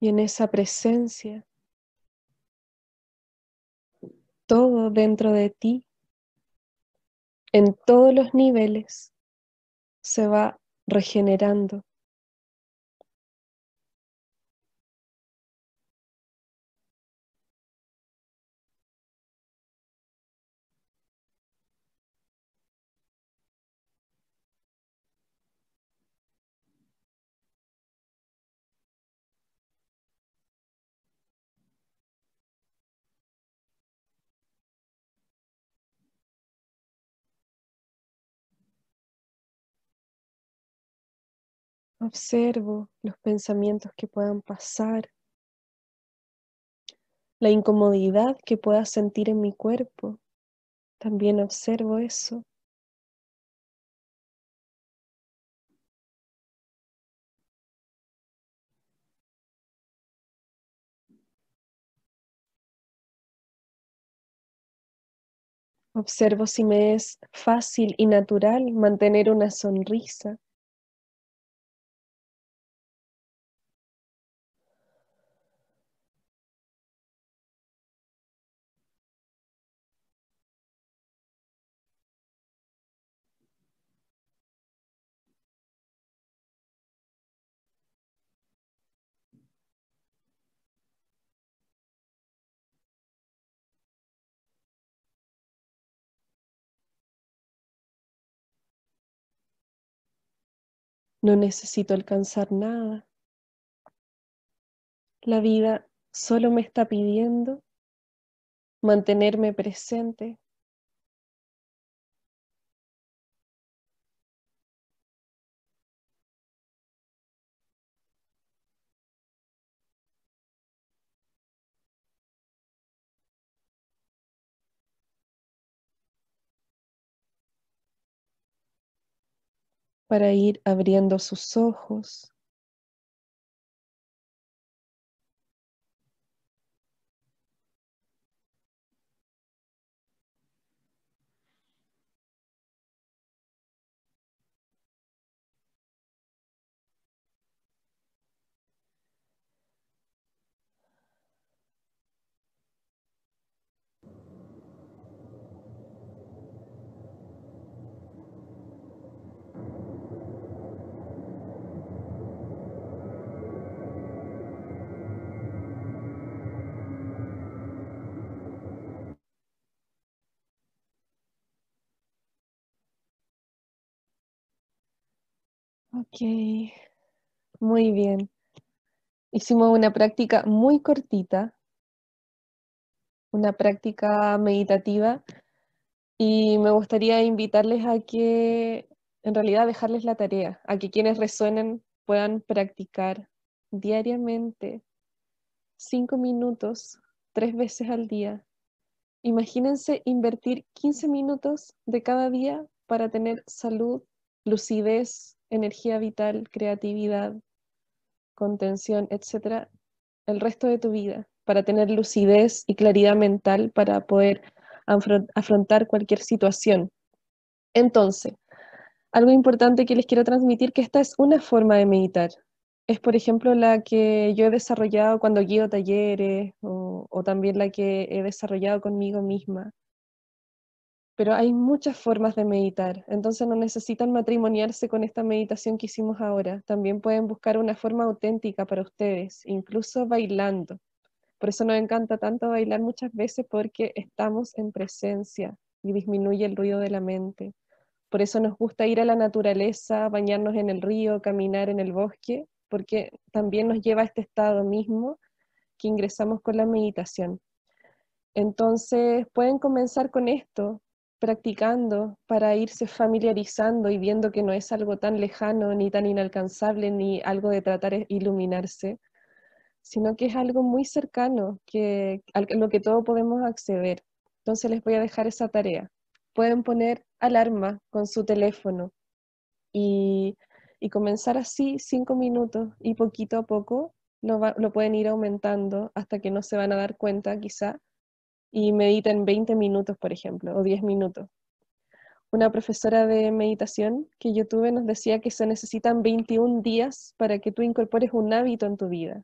Y en esa presencia, todo dentro de ti, en todos los niveles, se va regenerando. Observo los pensamientos que puedan pasar, la incomodidad que pueda sentir en mi cuerpo. También observo eso. Observo si me es fácil y natural mantener una sonrisa No necesito alcanzar nada. La vida solo me está pidiendo mantenerme presente. Para ir abriendo sus ojos. Ok, muy bien. Hicimos una práctica muy cortita, una práctica meditativa, y me gustaría invitarles a que, en realidad, dejarles la tarea, a que quienes resuenen puedan practicar diariamente cinco minutos, tres veces al día. Imagínense invertir 15 minutos de cada día para tener salud, lucidez, energía vital, creatividad, contención, etcétera, el resto de tu vida, para tener lucidez y claridad mental para poder afrontar cualquier situación. Entonces, Algo importante que les quiero transmitir, que esta es una forma de meditar. Es, por ejemplo, la que yo he desarrollado cuando guío talleres o, o también la que he desarrollado conmigo misma. Pero hay muchas formas de meditar, entonces no necesitan matrimoniarse con esta meditación que hicimos ahora. También pueden buscar una forma auténtica para ustedes, incluso bailando. Por eso nos encanta tanto bailar muchas veces porque estamos en presencia y disminuye el ruido de la mente. Por eso nos gusta ir a la naturaleza, bañarnos en el río, caminar en el bosque, porque también nos lleva a este estado mismo que ingresamos con la meditación. Entonces pueden comenzar con esto, practicando para irse familiarizando y viendo que no es algo tan lejano, ni tan inalcanzable, ni algo de tratar de iluminarse, sino que es algo muy cercano, que, a lo que todos podemos acceder. Entonces les voy a dejar esa tarea. Pueden poner alarma con su teléfono y, comenzar así cinco minutos y poquito a poco lo pueden ir aumentando hasta que no se van a dar cuenta quizá y mediten 20 minutos, por ejemplo, o 10 minutos. Una profesora de meditación que yo tuve nos decía que se necesitan 21 días para que tú incorpores un hábito en tu vida.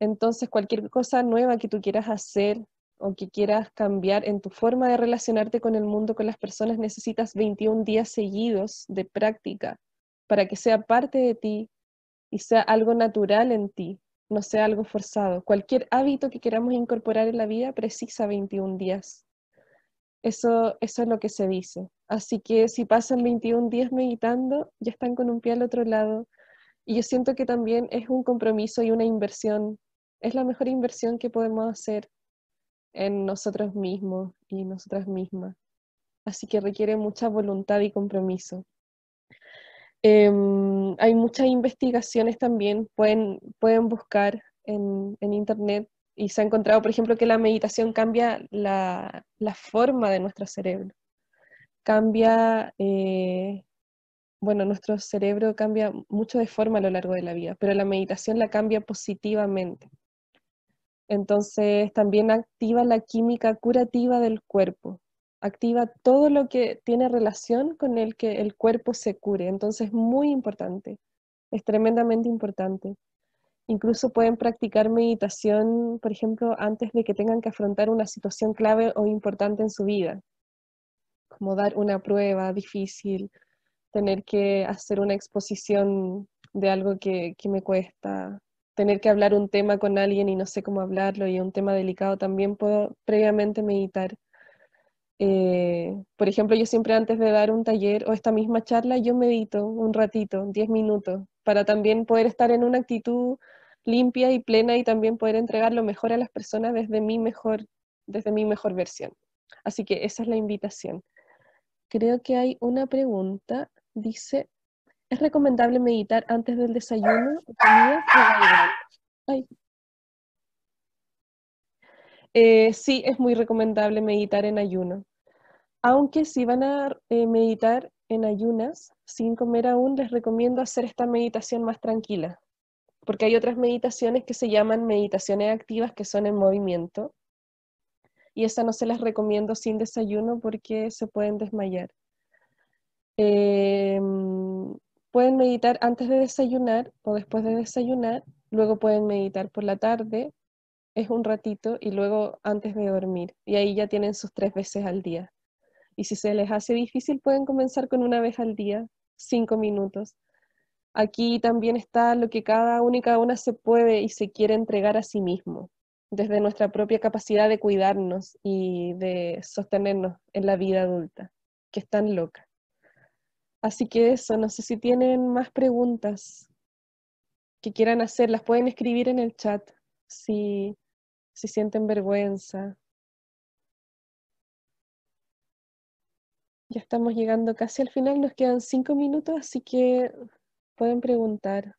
Entonces, cualquier cosa nueva que tú quieras hacer o que quieras cambiar en tu forma de relacionarte con el mundo, con las personas, necesitas 21 días seguidos de práctica para que sea parte de ti y sea algo natural en ti, no sea algo forzado. Cualquier hábito que queramos incorporar en la vida precisa 21 días. Eso, eso es lo que se dice. Así que si pasan 21 días meditando, ya están con un pie al otro lado. Y yo siento que también es un compromiso y una inversión. Es la mejor inversión que podemos hacer en nosotros mismos y nosotras mismas. Así que requiere mucha voluntad y compromiso. Em, hay muchas investigaciones también, pueden, pueden buscar en, internet y se ha encontrado, por ejemplo, que la meditación cambia la, forma de nuestro cerebro. Cambia, eh, bueno, nuestro cerebro cambia mucho de forma a lo largo de la vida, pero la meditación la cambia positivamente. Entonces también activa la química curativa del cuerpo activa todo lo que tiene relación con el que el cuerpo se cure. Entonces es muy importante, es tremendamente importante. Incluso pueden practicar meditación, por ejemplo, antes de que tengan que afrontar una situación clave o importante en su vida, como dar una prueba difícil, tener que hacer una exposición de algo que, que me cuesta, tener que hablar un tema con alguien y no sé cómo hablarlo y un tema delicado, también puedo previamente meditar eh, por ejemplo, yo siempre antes de dar un taller o esta misma charla, yo medito un ratito, 10 minutos, para también poder estar en una actitud limpia y plena y también poder entregar lo mejor a las personas desde mi mejor, desde mi mejor versión. Así que esa es la invitación. Creo que hay una pregunta. Dice, ¿es recomendable meditar antes del desayuno, Ay. Eh, sí, es muy recomendable meditar en ayuno. Aunque si van a eh, meditar en ayunas, sin comer aún, les recomiendo hacer esta meditación más tranquila, porque hay otras meditaciones que se llaman meditaciones activas que son en movimiento, y esa no se las recomiendo sin desayuno porque se pueden desmayar. Em, pueden meditar antes de desayunar o después de desayunar, luego pueden meditar por la tarde, es un ratito, y luego antes de dormir, y ahí ya tienen sus tres veces al día. Y si se les hace difícil, pueden comenzar con una vez al día, cinco minutos. Aquí también está lo que cada una y cada una se puede y se quiere entregar a sí mismo, desde nuestra propia capacidad de cuidarnos y de sostenernos en la vida adulta, que es tan loca. Así que eso, no sé si tienen más preguntas que quieran hacer, las pueden escribir en el chat si, si sienten vergüenza Ya estamos llegando casi al final, nos quedan cinco minutos, así que pueden preguntar.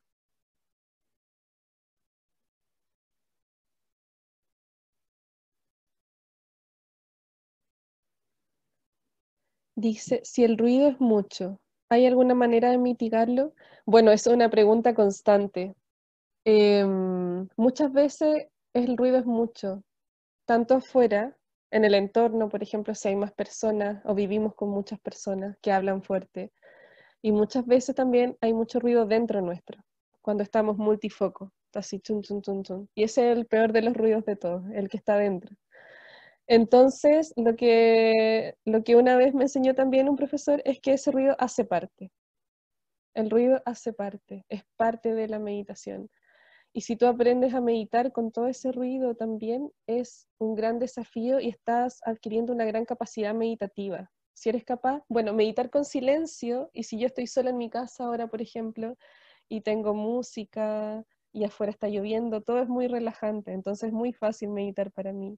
Dice, si el ruido es mucho, ¿hay alguna manera de mitigarlo? Bueno, es una pregunta constante. Em, muchas veces el ruido es mucho, tanto afuera en el entorno, por ejemplo, si hay más personas o vivimos con muchas personas que hablan fuerte, Y muchas veces también hay mucho ruido dentro nuestro, cuando estamos multifoco, así chun, chun, chun, chun. Y es el peor de los ruidos de todos, el que está dentro. Entonces, lo que, lo que una vez me enseñó también un profesor es que ese ruido hace parte. El ruido hace parte, es parte de la meditación. Y si tú aprendes a meditar con todo ese ruido también, es un gran desafío y estás adquiriendo una gran capacidad meditativa. Si eres capaz, bueno, meditar con silencio, y si yo estoy sola en mi casa ahora, por ejemplo, y tengo música y afuera está lloviendo, todo es muy relajante, entonces es muy fácil meditar para mí.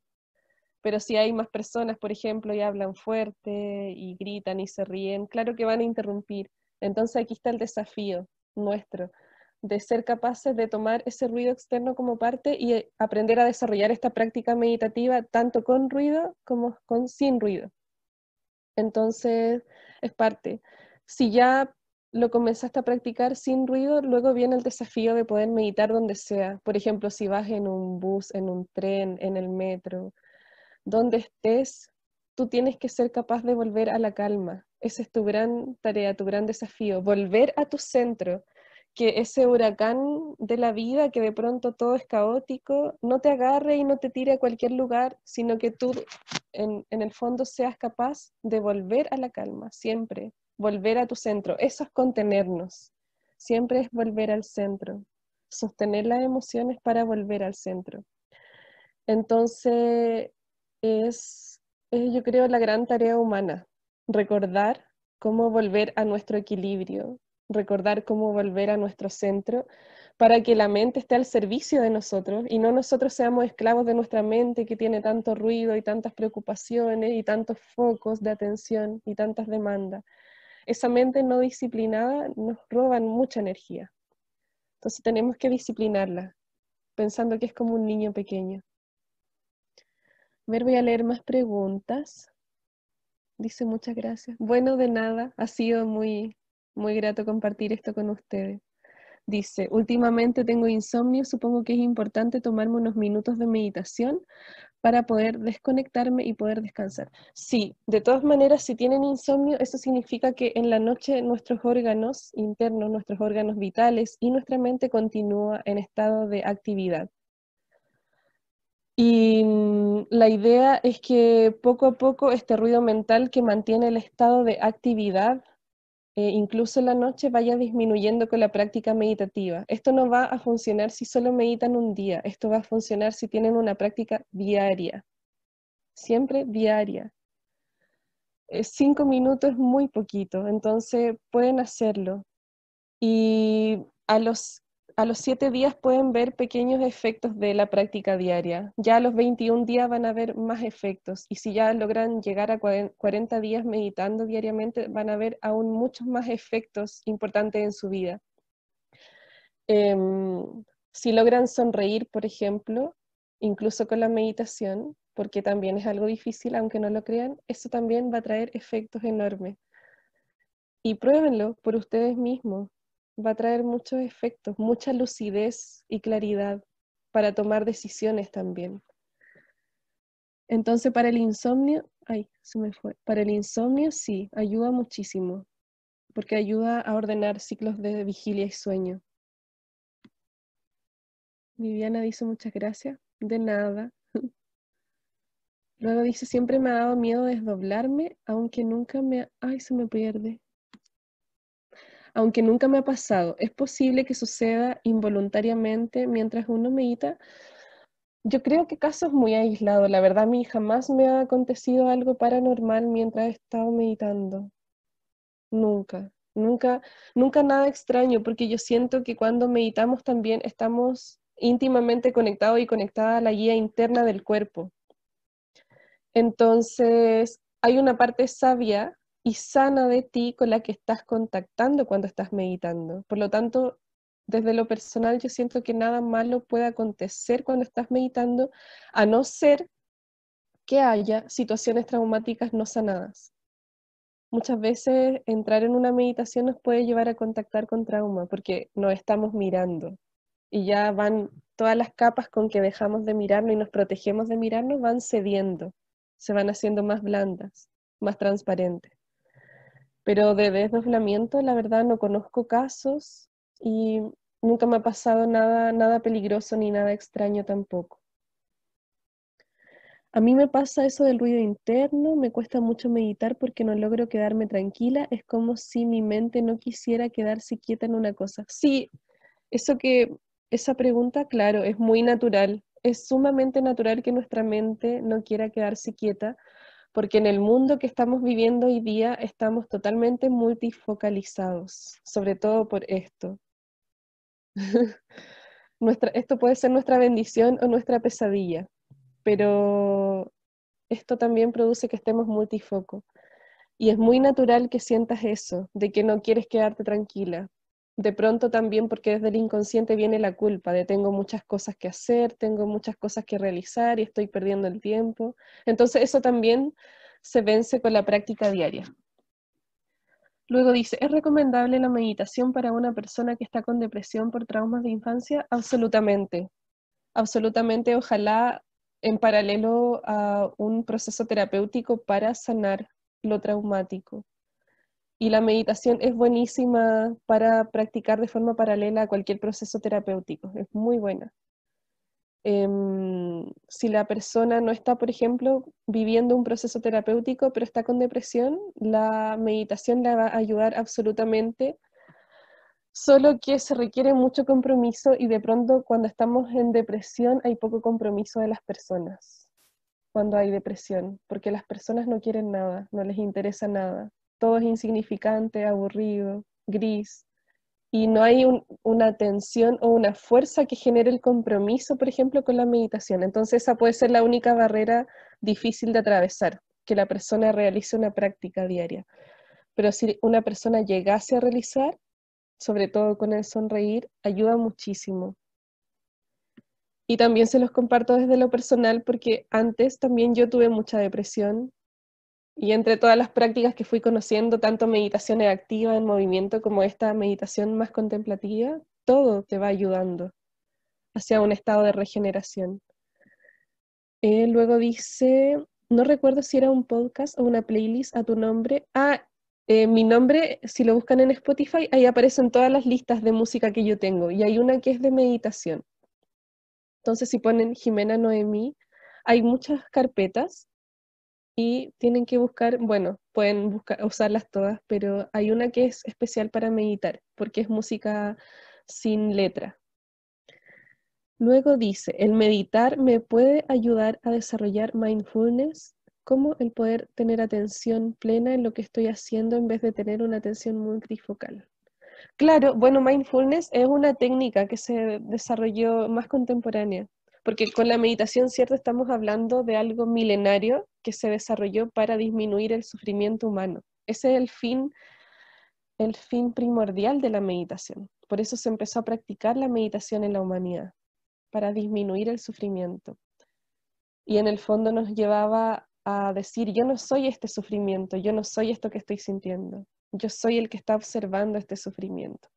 Pero si hay más personas, por ejemplo, y hablan fuerte y gritan y se ríen, claro que van a interrumpir. Entonces aquí está el desafío nuestro, de ser capaces de tomar ese ruido externo como parte y aprender a desarrollar esta práctica meditativa tanto con ruido como con sin ruido. Entonces es parte. Si ya lo comenzaste a practicar sin ruido, luego viene el desafío de poder meditar donde sea. Por ejemplo, si vas en un bus, en un tren, en el metro, donde estés, tú tienes que ser capaz de volver a la calma. Esa es tu gran tarea, tu gran desafío, volver a tu centro, que ese huracán de la vida, que de pronto todo es caótico, no te agarre y no te tire a cualquier lugar, sino que tú en, el fondo seas capaz de volver a la calma, siempre, volver a tu centro. Eso es contenernos, siempre es volver al centro, sostener las emociones para volver al centro. Entonces, es, yo creo, la gran tarea humana, recordar cómo volver a nuestro equilibrio, recordar cómo volver a nuestro centro para que la mente esté al servicio de nosotros y no nosotros seamos esclavos de nuestra mente que tiene tanto ruido y tantas preocupaciones y tantos focos de atención y tantas demandas. Esa mente no disciplinada nos roba mucha energía. Entonces tenemos que disciplinarla, pensando que es como un niño pequeño ver, voy a leer más preguntas. Dice muchas gracias. Bueno, de nada, ha sido muy, muy grato compartir esto con ustedes. Dice, últimamente tengo insomnio, supongo que es importante tomarme unos minutos de meditación para poder desconectarme y poder descansar. Sí, de todas maneras, si tienen insomnio, eso significa que en la noche nuestros órganos internos, nuestros órganos vitales y nuestra mente continúa en estado de actividad. Y mm, la idea es que poco a poco este ruido mental que mantiene el estado de actividad, eh, incluso la noche, vaya disminuyendo con la práctica meditativa. Esto no va a funcionar si solo meditan un día, esto va a funcionar si tienen una práctica diaria, siempre diaria. Eh, cinco minutos es muy poquito, entonces pueden hacerlo. Y a los a los siete días pueden ver pequeños efectos de la práctica diaria. Ya a los 21 días van a ver más efectos. Y si ya logran llegar a 40 días meditando diariamente, van a ver aún muchos más efectos importantes en su vida. Em, si logran sonreír, por ejemplo, incluso con la meditación, porque también es algo difícil, aunque no lo crean, eso también va a traer efectos enormes. Y pruébenlo por ustedes mismos va a traer muchos efectos, mucha lucidez y claridad para tomar decisiones también. Entonces, para el insomnio, ay, se me fue. Para el insomnio sí, ayuda muchísimo, porque ayuda a ordenar ciclos de vigilia y sueño. Viviana dice muchas gracias. De nada. Luego dice, siempre me ha dado miedo desdoblarme, aunque nunca me... Ay, se me pierde aunque nunca me ha pasado, ¿es posible que suceda involuntariamente mientras uno medita? Yo creo que casos muy aislados. La verdad, a mí jamás me ha acontecido algo paranormal mientras he estado meditando. Nunca, nunca, nunca nada extraño, porque yo siento que cuando meditamos también estamos íntimamente conectados y conectada a la guía interna del cuerpo. Entonces, hay una parte sabia y sana de ti con la que estás contactando cuando estás meditando. Por lo tanto, desde lo personal yo siento que nada malo puede acontecer cuando estás meditando, a no ser que haya situaciones traumáticas no sanadas. Muchas veces entrar en una meditación nos puede llevar a contactar con trauma porque nos estamos mirando y ya van todas las capas con que dejamos de mirarnos y nos protegemos de mirarnos van cediendo, se van haciendo más blandas, más transparentes. Pero de desdoblamiento, la verdad, no conozco casos y nunca me ha pasado nada, nada peligroso ni nada extraño tampoco. A mí me pasa eso del ruido interno, me cuesta mucho meditar porque no logro quedarme tranquila, es como si mi mente no quisiera quedarse quieta en una cosa. Sí, eso que, esa pregunta, claro, es muy natural, es sumamente natural que nuestra mente no quiera quedarse quieta, porque en el mundo que estamos viviendo hoy día estamos totalmente multifocalizados, sobre todo por esto. esto puede ser nuestra bendición o nuestra pesadilla, pero esto también produce que estemos multifoco. Y es muy natural que sientas eso, de que no quieres quedarte tranquila. De pronto también porque desde el inconsciente viene la culpa de tengo muchas cosas que hacer, tengo muchas cosas que realizar y estoy perdiendo el tiempo. Entonces eso también se vence con la práctica diaria. Luego dice, ¿es recomendable la meditación para una persona que está con depresión por traumas de infancia? Absolutamente. Absolutamente, ojalá en paralelo a un proceso terapéutico para sanar lo traumático. Y la meditación es buenísima para practicar de forma paralela a cualquier proceso terapéutico, es muy buena. Em, si la persona no está, por ejemplo, viviendo un proceso terapéutico, pero está con depresión, la meditación le va a ayudar absolutamente, solo que se requiere mucho compromiso y de pronto cuando estamos en depresión hay poco compromiso de las personas, cuando hay depresión, porque las personas no quieren nada, no les interesa nada, todo es insignificante, aburrido, gris y no hay una tensión o una fuerza que genere el compromiso, por ejemplo, con la meditación. Entonces esa puede ser la única barrera difícil de atravesar, que la persona realice una práctica diaria. Pero si una persona llegase a realizar, sobre todo con el sonreír, ayuda muchísimo. Y también se los comparto desde lo personal porque antes también yo tuve mucha depresión, y entre todas las prácticas que fui conociendo, tanto meditación activa en movimiento como esta meditación más contemplativa, todo te va ayudando hacia un estado de regeneración. Eh, luego dice, no recuerdo si era un podcast o una playlist a tu nombre. Ah, eh, mi nombre, si lo buscan en Spotify, ahí aparecen todas las listas de música que yo tengo y hay una que es de meditación. Entonces, si ponen Jimena Noemí, hay muchas carpetas y tienen que buscar, bueno, pueden buscar, usarlas todas, pero hay una que es especial para meditar, porque es música sin letra. Luego dice, el meditar me puede ayudar a desarrollar mindfulness, como el poder tener atención plena en lo que estoy haciendo en vez de tener una atención multifocal. Claro, bueno, mindfulness es una técnica que se desarrolló más contemporánea porque con la meditación, ¿cierto? Estamos hablando de algo milenario que se desarrolló para disminuir el sufrimiento humano. Ese es el fin, el fin primordial de la meditación. Por eso se empezó a practicar la meditación en la humanidad, para disminuir el sufrimiento. Y en el fondo nos llevaba a decir, yo no soy este sufrimiento, yo no soy esto que estoy sintiendo, yo soy el que está observando este sufrimiento.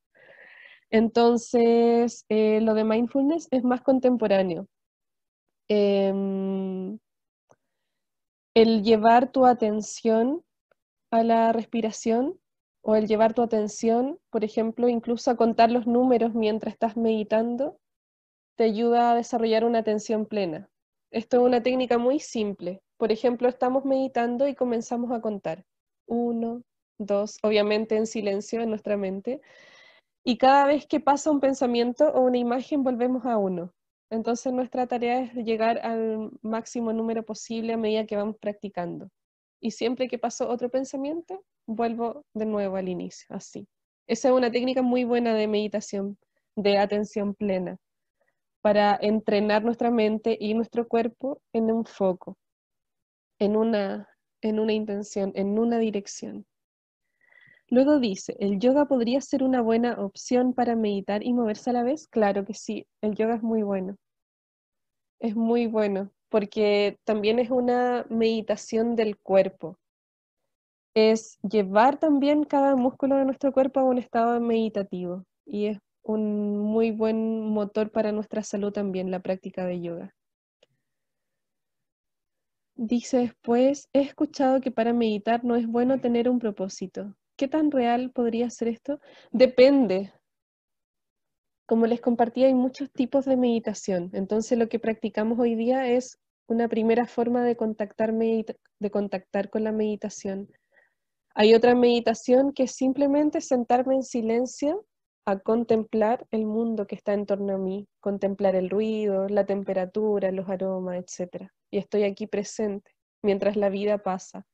Entonces, eh, lo de mindfulness es más contemporáneo. Em, el llevar tu atención a la respiración o el llevar tu atención, por ejemplo, incluso a contar los números mientras estás meditando, te ayuda a desarrollar una atención plena. Esto es una técnica muy simple. Por ejemplo, estamos meditando y comenzamos a contar. Uno, dos, obviamente en silencio en nuestra mente. Y cada vez que pasa un pensamiento o una imagen, volvemos a uno. Entonces nuestra tarea es llegar al máximo número posible a medida que vamos practicando. Y siempre que paso otro pensamiento, vuelvo de nuevo al inicio, así. Esa es una técnica muy buena de meditación, de atención plena, para entrenar nuestra mente y nuestro cuerpo en un foco, en una, en una intención, en una dirección. Luego dice, ¿el yoga podría ser una buena opción para meditar y moverse a la vez? Claro que sí, el yoga es muy bueno. Es muy bueno, porque también es una meditación del cuerpo. Es llevar también cada músculo de nuestro cuerpo a un estado meditativo y es un muy buen motor para nuestra salud también la práctica de yoga. Dice después, he escuchado que para meditar no es bueno tener un propósito. ¿Qué tan real podría ser esto? Depende. Como les compartí, hay muchos tipos de meditación. Entonces lo que practicamos hoy día es una primera forma de contactar, de contactar con la meditación. Hay otra meditación que es simplemente sentarme en silencio a contemplar el mundo que está en torno a mí, contemplar el ruido, la temperatura, los aromas, etc. Y estoy aquí presente mientras la vida pasa.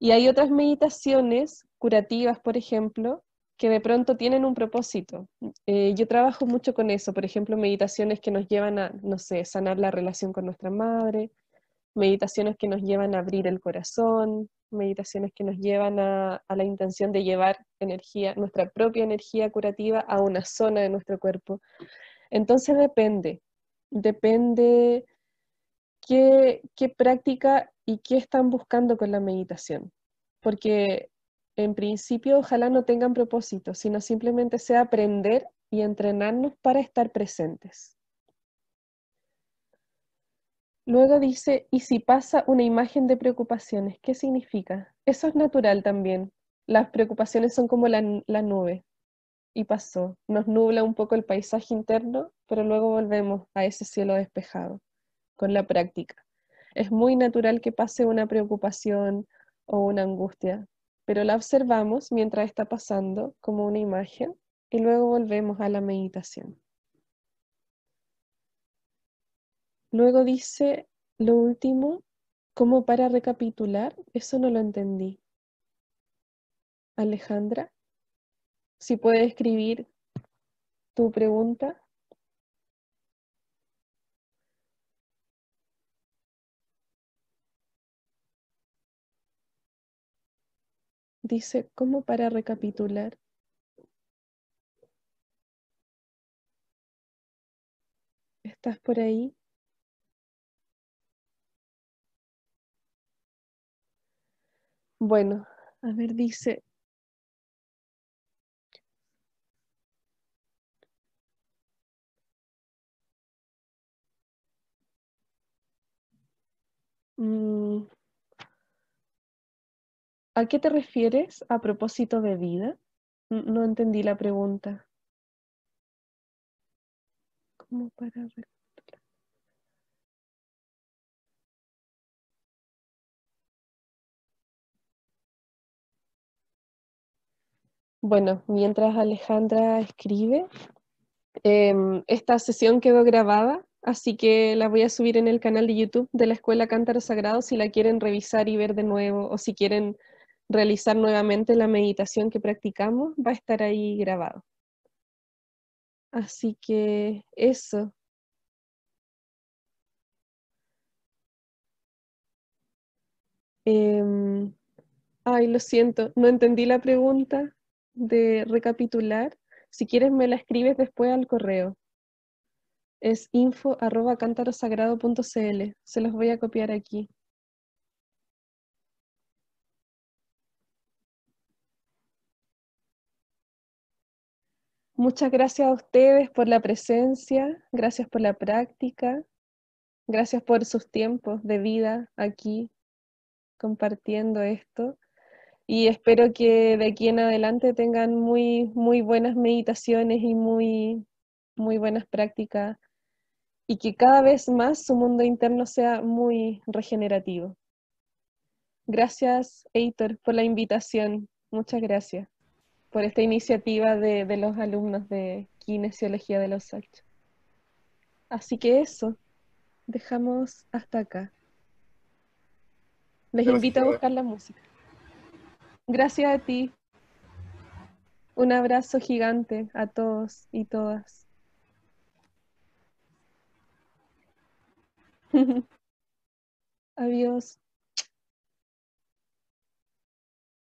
Y hay otras meditaciones curativas, por ejemplo, que de pronto tienen un propósito. Eh, yo trabajo mucho con eso, por ejemplo, meditaciones que nos llevan a, no sé, sanar la relación con nuestra madre, meditaciones que nos llevan a abrir el corazón, meditaciones que nos llevan a, a, la intención de llevar energía, nuestra propia energía curativa a una zona de nuestro cuerpo. Entonces depende, depende qué, qué práctica y qué están buscando con la meditación. Porque en principio ojalá no tengan propósito, sino simplemente sea aprender y entrenarnos para estar presentes. Luego dice, ¿y si pasa una imagen de preocupaciones? ¿Qué significa? Eso es natural también. Las preocupaciones son como la, nube. Y pasó. Nos nubla un poco el paisaje interno, pero luego volvemos a ese cielo despejado con la práctica. Es muy natural que pase una preocupación o una angustia, pero la observamos mientras está pasando como una imagen y luego volvemos a la meditación. Luego dice lo último, como para recapitular, eso no lo entendí. Alejandra, si puede escribir tu pregunta. Dice, ¿cómo para recapitular? ¿Estás por ahí? Bueno, a ver, dice, mm, ¿A qué te refieres a propósito de vida? No entendí la pregunta. ¿Cómo para Bueno, mientras Alejandra escribe, em, esta sesión quedó grabada, así que la voy a subir en el canal de YouTube de la Escuela Cántaro Sagrado si la quieren revisar y ver de nuevo o si quieren realizar nuevamente la meditación que practicamos, va a estar ahí grabado. Así que eso. Em, ay, lo siento, no entendí la pregunta de recapitular. Si quieres me la escribes después al correo. Es info arroba Se los voy a copiar aquí. Muchas gracias a ustedes por la presencia, gracias por la práctica, gracias por sus tiempos de vida aquí compartiendo esto y espero que de aquí en adelante tengan muy, muy buenas meditaciones y muy, muy buenas prácticas y que cada vez más su mundo interno sea muy regenerativo. Gracias, Eitor, por la invitación. Muchas gracias por esta iniciativa de, los alumnos de Kinesiología de los Ocho. Así que eso, dejamos hasta acá. Les invito a buscar la música. Gracias a ti. Un abrazo gigante a todos y todas. Adiós.